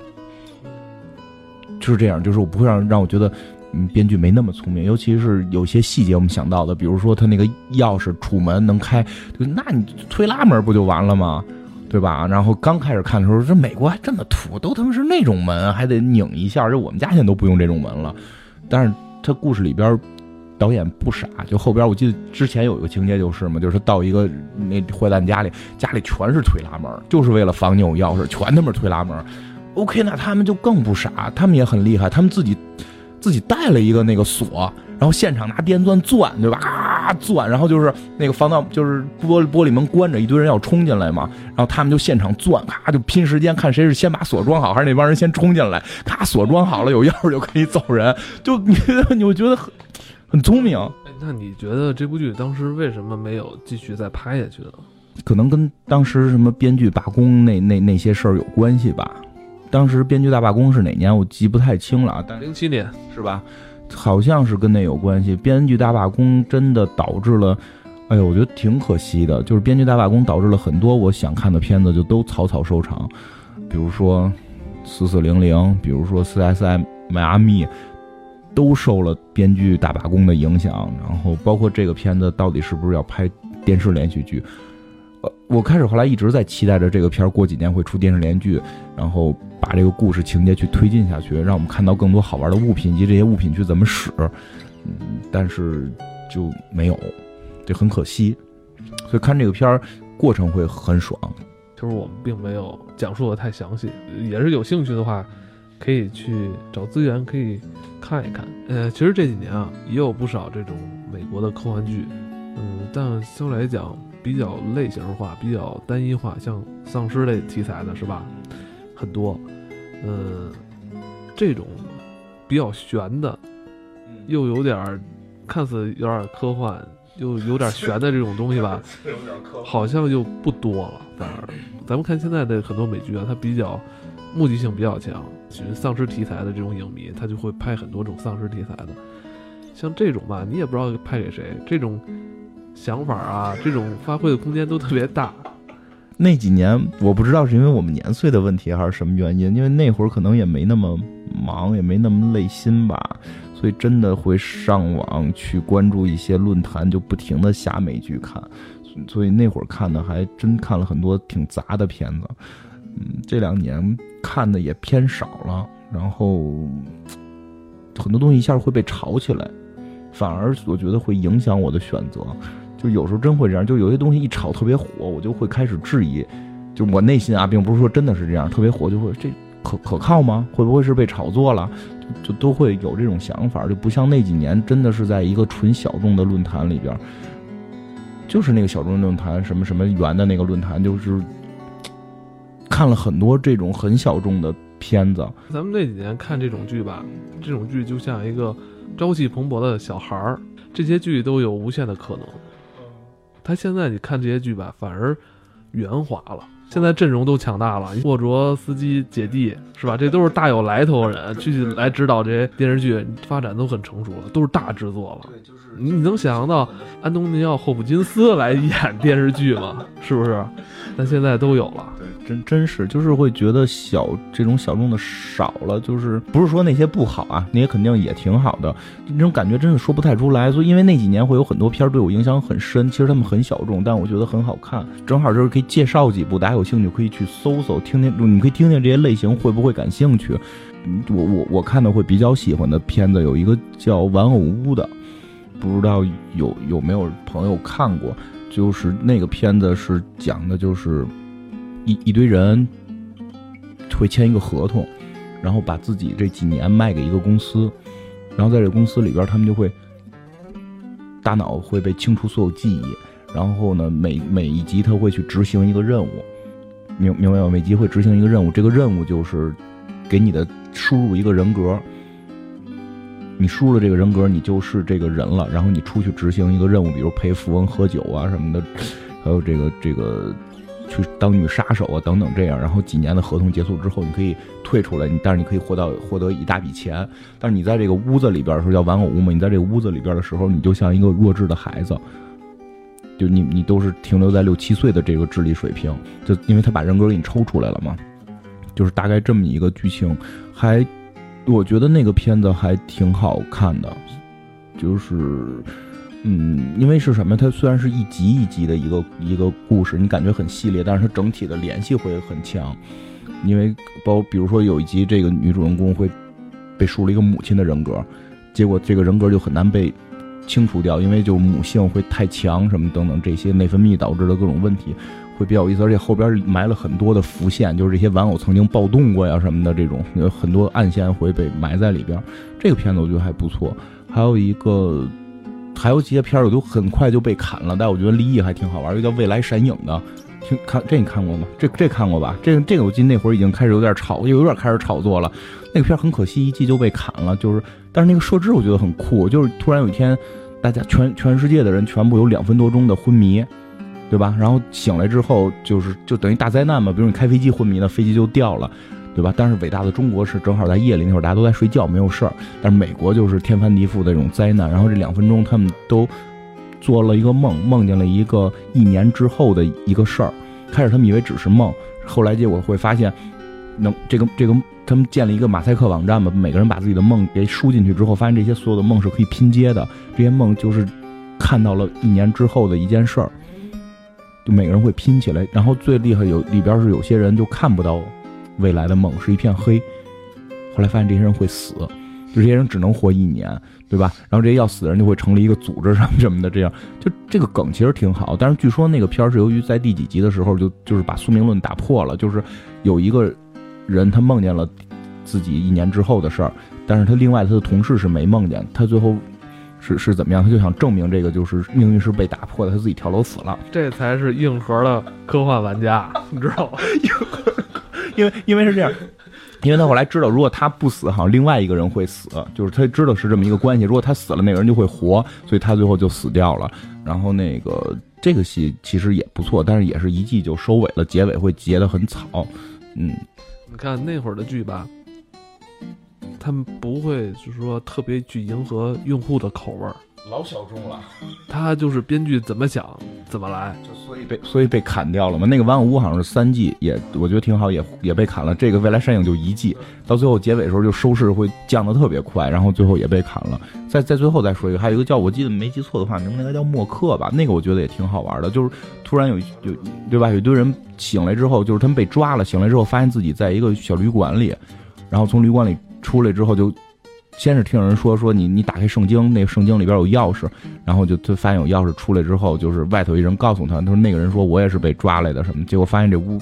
就是这样。就是我不会让让我觉得，嗯，编剧没那么聪明。尤其是有些细节我们想到的，比如说他那个钥匙楚门能开，那你推拉门不就完了吗？对吧？然后刚开始看的时候，这美国还这么土，都他妈是那种门，还得拧一下。这我们家现在都不用这种门了。但是他故事里边导演不傻，就后边我记得之前有一个情节就是嘛，就是到一个那坏蛋家里，家里全是推拉门，就是为了防你有钥匙，全他妈推拉门。OK，那他们就更不傻，他们也很厉害，他们自己自己带了一个那个锁。然后现场拿电钻钻，对吧？啊，钻，然后就是那个防盗，就是玻璃玻璃门关着，一堆人要冲进来嘛。然后他们就现场钻，咔就拼时间，看谁是先把锁装好，还是那帮人先冲进来。咔，锁装好了，有钥匙就可以走人。就你，你会觉得很很聪明。那你觉得这部剧当时为什么没有继续再拍下去呢？可能跟当时什么编剧罢工那那那些事儿有关系吧。当时编剧大罢工是哪年？我记不太清了啊。但零七年是吧？好像是跟那有关系，编剧大罢工真的导致了，哎呦，我觉得挺可惜的。就是编剧大罢工导致了很多我想看的片子就都草草收场，比如说《四四零零》，比如说《CSI 迈阿密》，都受了编剧大罢工的影响。然后包括这个片子到底是不是要拍电视连续剧？呃，我开始后来一直在期待着这个片儿过几年会出电视连续剧，然后。把这个故事情节去推进下去，让我们看到更多好玩的物品以及这些物品去怎么使，嗯，但是就没有，就很可惜。所以看这个片儿过程会很爽。就是我们并没有讲述的太详细，也是有兴趣的话，可以去找资源可以看一看。呃，其实这几年啊，也有不少这种美国的科幻剧，嗯，但相对来讲比较类型化、比较单一化，像丧尸类题材的是吧？很多，嗯，这种比较悬的，又有点看似有点科幻，又有点悬的这种东西吧，好像就不多了。反而，咱们看现在的很多美剧啊，它比较目的性比较强，其实丧尸题材的这种影迷，他就会拍很多种丧尸题材的。像这种吧，你也不知道拍给谁，这种想法啊，这种发挥的空间都特别大。那几年我不知道是因为我们年岁的问题还是什么原因，因为那会儿可能也没那么忙，也没那么累心吧，所以真的会上网去关注一些论坛，就不停的下美剧看，所以那会儿看的还真看了很多挺杂的片子。嗯，这两年看的也偏少了，然后很多东西一下会被炒起来。反而我觉得会影响我的选择，就有时候真会这样，就有些东西一炒特别火，我就会开始质疑，就我内心啊，并不是说真的是这样，特别火就会这可可靠吗？会不会是被炒作了？就就都会有这种想法，就不像那几年真的是在一个纯小众的论坛里边，就是那个小众论坛什么什么圆的那个论坛，就是看了很多这种很小众的片子。咱们那几年看这种剧吧，这种剧就像一个。朝气蓬勃的小孩儿，这些剧都有无限的可能。他现在你看这些剧吧，反而圆滑了。现在阵容都强大了，沃卓斯基姐弟是吧？这都是大有来头的人，去来指导这些电视剧，发展都很成熟了，都是大制作了。你你能想象到安东尼奥·霍普金斯来演电视剧吗？是不是？但现在都有了。真真是，就是会觉得小这种小众的少了，就是不是说那些不好啊，那些肯定也挺好的，那种感觉真的说不太出来。所以因为那几年会有很多片儿对我影响很深，其实他们很小众，但我觉得很好看。正好就是可以介绍几部，大家有兴趣可以去搜搜，听听，你可以听听这些类型会不会感兴趣。我我我看的会比较喜欢的片子有一个叫《玩偶屋》的，不知道有有没有朋友看过？就是那个片子是讲的就是。一一堆人会签一个合同，然后把自己这几年卖给一个公司，然后在这公司里边，他们就会大脑会被清除所有记忆，然后呢，每每一集他会去执行一个任务，明明白吗？每集会执行一个任务，这个任务就是给你的输入一个人格，你输入了这个人格，你就是这个人了，然后你出去执行一个任务，比如陪富翁喝酒啊什么的，还有这个这个。去当女杀手啊，等等这样，然后几年的合同结束之后，你可以退出来，你但是你可以获到获得一大笔钱。但是你在这个屋子里边的时候叫玩偶屋嘛，你在这个屋子里边的时候，你就像一个弱智的孩子，就你你都是停留在六七岁的这个智力水平，就因为他把人格给你抽出来了嘛，就是大概这么一个剧情，还我觉得那个片子还挺好看的，就是。嗯，因为是什么？它虽然是一集一集的一个一个故事，你感觉很系列，但是它整体的联系会很强。因为包比如说有一集，这个女主人公会被树了一个母亲的人格，结果这个人格就很难被清除掉，因为就母性会太强，什么等等这些内分泌导致的各种问题会比较有意思。而且后边埋了很多的伏线，就是这些玩偶曾经暴动过呀什么的，这种有很多暗线会被埋在里边。这个片子我觉得还不错。还有一个。还有几些片儿，我都很快就被砍了，但我觉得立意还挺好玩。一个叫《未来闪影》的，听看这你看过吗？这这看过吧？这个这个我记得那会儿已经开始有点炒，又有点开始炒作了。那个片儿很可惜，一季就被砍了。就是，但是那个设置我觉得很酷，就是突然有一天，大家全全世界的人全部有两分多钟的昏迷，对吧？然后醒来之后，就是就等于大灾难嘛。比如你开飞机昏迷了，飞机就掉了。对吧？但是伟大的中国是正好在夜里那会儿，大家都在睡觉，没有事儿。但是美国就是天翻地覆的这种灾难。然后这两分钟，他们都做了一个梦，梦见了一个一年之后的一个事儿。开始他们以为只是梦，后来结果会发现，能这个这个他们建了一个马赛克网站嘛，每个人把自己的梦给输进去之后，发现这些所有的梦是可以拼接的。这些梦就是看到了一年之后的一件事儿，就每个人会拼起来。然后最厉害有里边是有些人就看不到。未来的梦是一片黑，后来发现这些人会死，就这些人只能活一年，对吧？然后这些要死的人就会成立一个组织什么什么的，这样就这个梗其实挺好。但是据说那个片儿是由于在第几集的时候就就是把宿命论打破了，就是有一个人他梦见了自己一年之后的事儿，但是他另外他的同事是没梦见，他最后是是怎么样？他就想证明这个就是命运是被打破的，他自己跳楼死了。这才是硬核的科幻玩家，你知道吗？因为因为是这样，因为他后来知道，如果他不死，好像另外一个人会死，就是他知道是这么一个关系。如果他死了，那个人就会活，所以他最后就死掉了。然后那个这个戏其实也不错，但是也是一季就收尾了，结尾会结得很草。嗯，你看那会儿的剧吧，他们不会就是说特别去迎合用户的口味儿。老小众了，他就是编剧怎么想怎么来，就所以被所以被砍掉了嘛。那个玩偶屋好像是三季，也我觉得挺好，也也被砍了。这个未来摄影就一季，到最后结尾的时候就收视会降得特别快，然后最后也被砍了。再再最后再说一个，还有一个叫我记得没记错的话，名字应该叫默克吧？那个我觉得也挺好玩的，就是突然有有对吧？有一堆人醒来之后，就是他们被抓了，醒来之后发现自己在一个小旅馆里，然后从旅馆里出来之后就。先是听人说说你你打开圣经，那个圣经里边有钥匙，然后就就发现有钥匙出来之后，就是外头一人告诉他，他说那个人说我也是被抓来的什么，结果发现这屋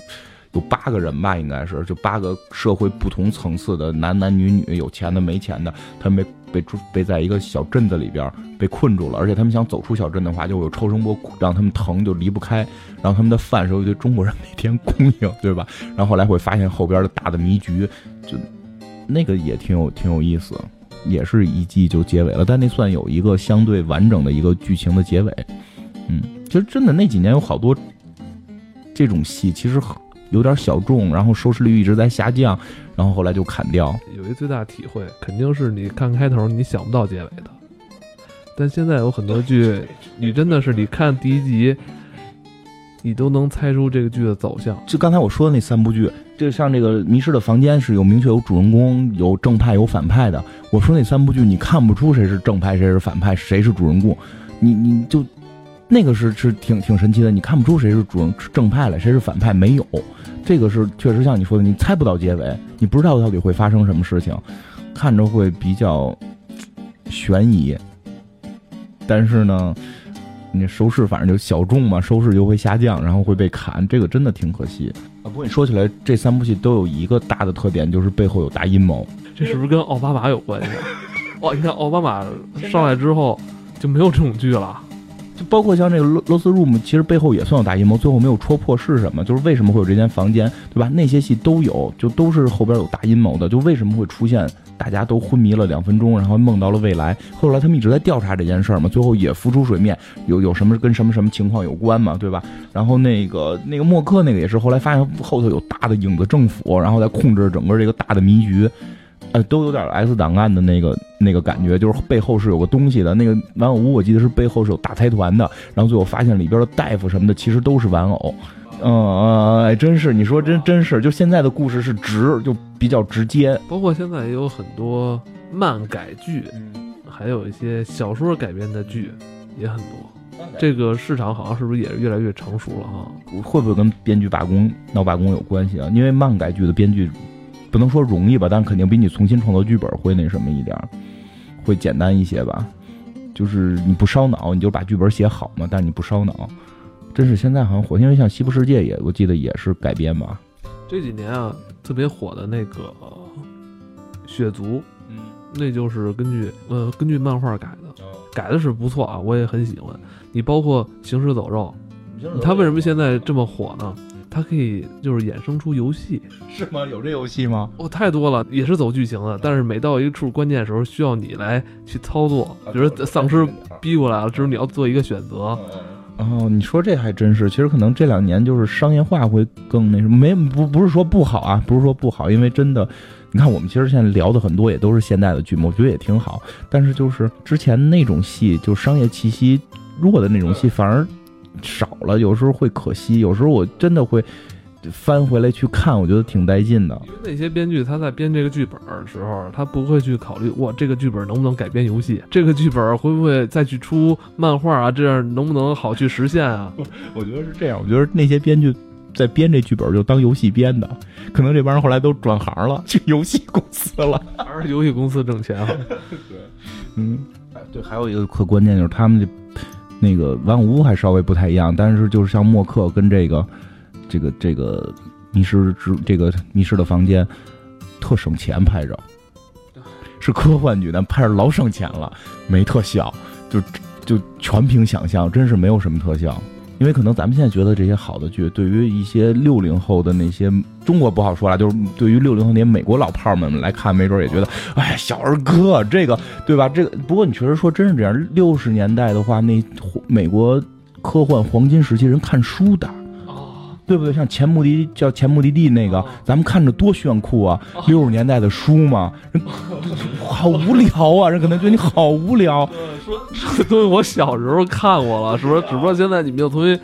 有八个人吧，应该是就八个社会不同层次的男男女女，有钱的没钱的，他们被被被在一个小镇子里边被困住了，而且他们想走出小镇的话，就有超声波让他们疼就离不开，然后他们的饭是由一堆中国人每天供应，对吧？然后后来会发现后边的大的迷局，就那个也挺有挺有意思。也是一季就结尾了，但那算有一个相对完整的一个剧情的结尾。嗯，其实真的那几年有好多这种戏，其实有点小众，然后收视率一直在下降，然后后来就砍掉。有一最大体会，肯定是你看开头你想不到结尾的，但现在有很多剧，你真的是你看第一集。你都能猜出这个剧的走向。就刚才我说的那三部剧，就像这个《迷失的房间》是有明确有主人公、有正派、有反派的。我说那三部剧，你看不出谁是正派，谁是反派，谁是主人公。你你就那个是是挺挺神奇的，你看不出谁是主人正派了，谁是反派，没有。这个是确实像你说的，你猜不到结尾，你不知道到底会发生什么事情，看着会比较悬疑。但是呢。你收视反正就小众嘛，收视就会下降，然后会被砍，这个真的挺可惜啊。不过你说起来，这三部戏都有一个大的特点，就是背后有大阴谋。这是不是跟奥巴马有关系？哦，你看奥巴马上来之后就没有这种剧了，就包括像这个《罗斯 room》，其实背后也算有大阴谋，最后没有戳破是什么，就是为什么会有这间房间，对吧？那些戏都有，就都是后边有大阴谋的，就为什么会出现？大家都昏迷了两分钟，然后梦到了未来。后来他们一直在调查这件事儿嘛，最后也浮出水面，有有什么跟什么什么情况有关嘛，对吧？然后那个那个默克那个也是，后来发现后头有大的影子政府，然后在控制整个这个大的迷局，呃，都有点 X 档案的那个那个感觉，就是背后是有个东西的。那个玩偶屋我记得是背后是有大财团的，然后最后发现里边的大夫什么的其实都是玩偶。嗯啊，哎，真是你说真真是，就现在的故事是直，就比较直接。包括现在也有很多漫改剧，还有一些小说改编的剧也很多。这个市场好像是不是也是越来越成熟了哈？会不会跟编剧罢工闹罢工有关系啊？因为漫改剧的编剧不能说容易吧，但肯定比你重新创作剧本会那什么一点，会简单一些吧。就是你不烧脑，你就把剧本写好嘛，但是你不烧脑。真是现在好像火星人像西部世界也，我记得也是改编吧。这几年啊，特别火的那个血族，嗯，那就是根据呃根据漫画改的，改的是不错啊，我也很喜欢。你包括行尸走肉，它为什么现在这么火呢？它可以就是衍生出游戏，是吗？有这游戏吗？哦，太多了，也是走剧情的，但是每到一处关键时候，需要你来去操作，比如丧尸逼过来了，之后你要做一个选择。哦，你说这还真是，其实可能这两年就是商业化会更那什么，没不不是说不好啊，不是说不好，因为真的，你看我们其实现在聊的很多也都是现代的剧目，我觉得也挺好，但是就是之前那种戏，就商业气息弱的那种戏反而少了，有时候会可惜，有时候我真的会。翻回来去看，我觉得挺带劲的。因为那些编剧他在编这个剧本的时候，他不会去考虑哇，这个剧本能不能改编游戏？这个剧本会不会再去出漫画啊？这样能不能好去实现啊？我觉得是这样。我觉得那些编剧在编这剧本就当游戏编的，可能这帮人后来都转行了，去游戏公司了，还是游戏公司挣钱啊？对，嗯，对，还有一个可关键就是他们的那个玩偶屋还稍微不太一样，但是就是像默克跟这个。这个这个迷失之这个迷失的房间，特省钱拍着，是科幻剧，但拍着老省钱了，没特效，就就全凭想象，真是没有什么特效。因为可能咱们现在觉得这些好的剧，对于一些六零后的那些中国不好说了，就是对于六零后那些美国老炮儿们来看，没准也觉得，哎，小儿科这个，对吧？这个不过你确实说真是这样，六十年代的话，那美国科幻黄金时期人看书的。对不对？像前目的叫前目的地那个，咱们看着多炫酷啊！六十年代的书嘛，人 好无聊啊！人可能觉得你好无聊。说这东西我小时候看过了，是不是？只不过现在你们又重新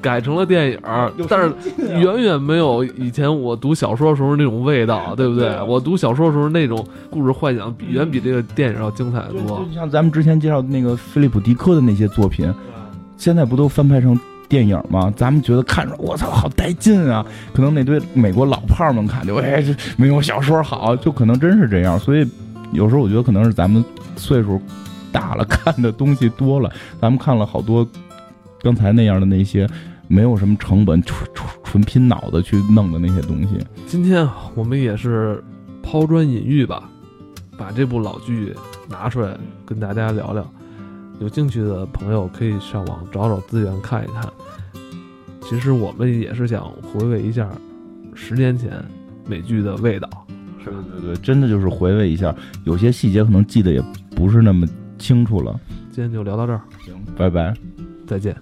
改成了电影，但是远远没有以前我读小说的时候那种味道，对不对？我读小说的时候那种故事幻想，远比这个电影要精彩的多。就像咱们之前介绍的那个菲利普迪克的那些作品，现在不都翻拍成？电影嘛，咱们觉得看着我操好带劲啊！可能那堆美国老炮儿们看就哎，这没有小说好，就可能真是这样。所以有时候我觉得可能是咱们岁数大了，看的东西多了，咱们看了好多刚才那样的那些没有什么成本、纯纯纯拼脑子去弄的那些东西。今天我们也是抛砖引玉吧，把这部老剧拿出来跟大家聊聊。有兴趣的朋友可以上网找找资源看一看。其实我们也是想回味一下十年前美剧的味道。是对对对，真的就是回味一下，有些细节可能记得也不是那么清楚了。今天就聊到这儿，行，拜拜，再见。